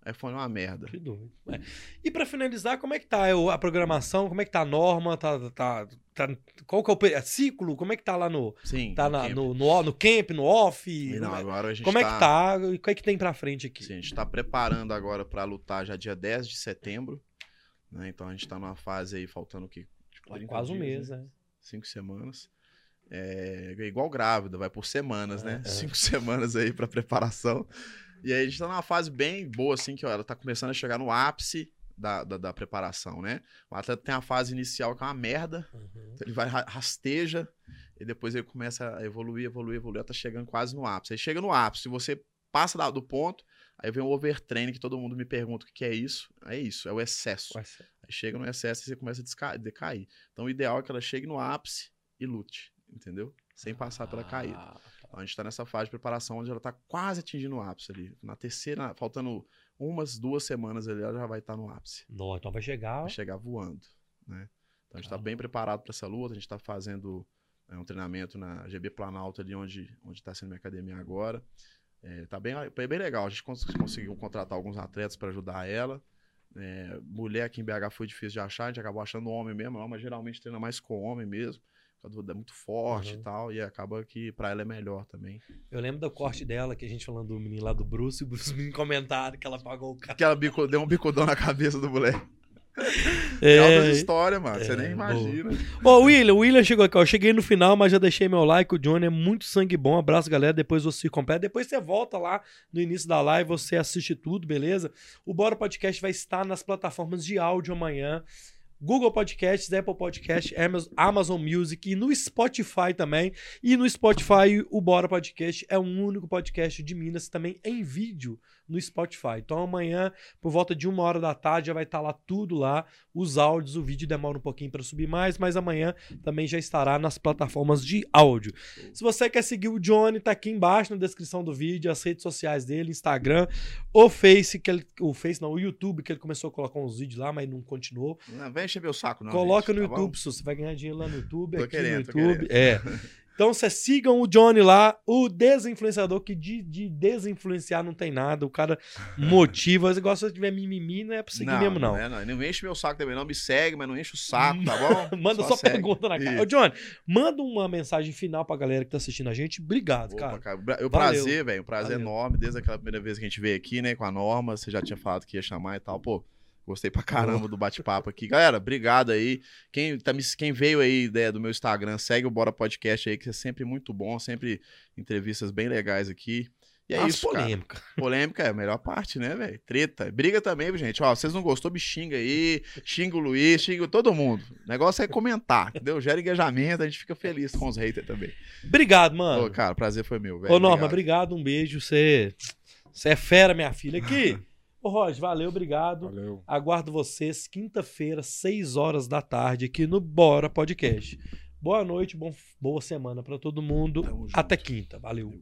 iPhone é uma merda. Que doido. É. E pra finalizar, como é que tá a programação? Como é que tá a norma? Tá, tá, tá- qual que é o pe- ciclo? Como é que tá lá no. Sim. Tá no na- camp. no, no, no camp, no off? Não, como é, agora a gente como é que tá? E o que é que tem pra frente aqui? Sim, a gente tá preparando agora pra lutar já dia 10 de setembro. Né? Então a gente tá numa fase aí, faltando o quê? Tipo, 30 Quase um mês, né? né? Cinco semanas. É, é igual grávida, vai por semanas, né? É, é. Cinco semanas aí pra preparação. E aí a gente tá numa fase bem boa, assim, que ó, ela tá começando a chegar no ápice da, da, da preparação, né? O atleta tem a fase inicial que é uma merda, Uhum. então ele vai ra- rasteja e depois ele começa a evoluir, evoluir, evoluir, tá chegando quase no ápice. Aí chega no ápice, se você passa da- do ponto, aí vem o overtraining que todo mundo me pergunta o que é isso. É isso, é o excesso. Vai ser. Aí chega no excesso e você começa a decair. Então o ideal é que ela chegue no ápice e lute, entendeu? Sem passar pela caída. Ah, tá. Então, a gente tá nessa fase de preparação onde ela tá quase atingindo o ápice ali. Na terceira, faltando umas duas semanas ali, ela já vai estar no ápice Não, então vai chegar. vai chegar voando, né? Então a gente está Caramba. bem preparado para essa luta, a gente está fazendo é, um treinamento na GB Planalto ali onde onde está sendo minha academia agora. É, tá bem, é bem legal, a gente cons- conseguiu contratar alguns atletas para ajudar ela. É, mulher aqui em BH foi difícil de achar, a gente acabou achando homem mesmo, mas geralmente treina mais com homem mesmo, porque é muito forte Uhum. e tal, e acaba que para ela é melhor também. Eu lembro do corte dela, que a gente falando do menino lá do Bruce, e o Bruce me comentaram que ela pagou o carro. Aquela bico, deu um bicudão na cabeça do moleque. É, Altas histórias, mano, você é, nem boa. imagina. Ó, William, o William chegou aqui, ó. Eu cheguei no final, mas já deixei meu like. O Johnny é muito sangue bom. Abraço, galera. Depois você completa. Depois você volta lá no início da live, você assiste tudo, beleza? O Bora Podcast vai estar nas plataformas de áudio amanhã. Google Podcasts, Apple Podcasts, Amaz- Amazon Music e no Spotify também. E no Spotify, o Bora Podcast é o único podcast de Minas também em vídeo no Spotify. Então amanhã, por volta de uma hora da tarde, já vai estar lá tudo lá. Os áudios, o vídeo demora um pouquinho para subir mais, mas amanhã também já estará nas plataformas de áudio. Se você quer seguir o Johnny, tá aqui embaixo na descrição do vídeo, as redes sociais dele, Instagram, o Face, que ele, o Face não, o YouTube, que ele começou a colocar uns vídeos lá, mas não continuou. Não vem encher meu saco, não. Coloca gente, no tá bom? YouTube, Su, você vai ganhar dinheiro lá no YouTube, Tô aqui querendo, no YouTube. É. Então vocês sigam o Johnny lá, o desinfluenciador, que de, de desinfluenciar não tem nada, o cara motiva. Igual se você tiver mimimi, não é pra seguir mesmo, não. Não, é, não. Não enche meu saco também, não. Me segue, mas não enche o saco, tá bom? Manda só, segue. pergunta na cara. Isso. Ô, Johnny, manda uma mensagem final pra galera que tá assistindo a gente. Obrigado, Opa, cara. cara. O prazer, velho. O prazer Valeu. enorme, desde aquela primeira vez que a gente veio aqui, né, com a Norma. Você já tinha falado que ia chamar e tal. Pô, gostei pra caramba do bate-papo aqui. Galera, obrigado aí. Quem, tá quem veio aí né, do meu Instagram, segue o Bora Podcast aí, que é sempre muito bom. Sempre entrevistas bem legais aqui. E é As isso, cara. polêmica. Polêmica é a melhor parte, né, velho? Treta. Briga também, gente. Ó, vocês não gostou, me xinga aí. Xinga o Luiz, xinga todo mundo. O negócio é comentar, entendeu? Gera engajamento, a gente fica feliz com os haters também. Obrigado, mano. Ô, cara, prazer foi meu, velho. Ô, Norma, Obrigado. obrigado. Um beijo. Você é fera, minha filha. Aqui. Ô, Roger, valeu, obrigado. Valeu. Aguardo vocês quinta-feira, 6 horas da tarde, aqui no Bora Podcast. Boa noite, bom, boa semana pra todo mundo. Até quinta. Valeu.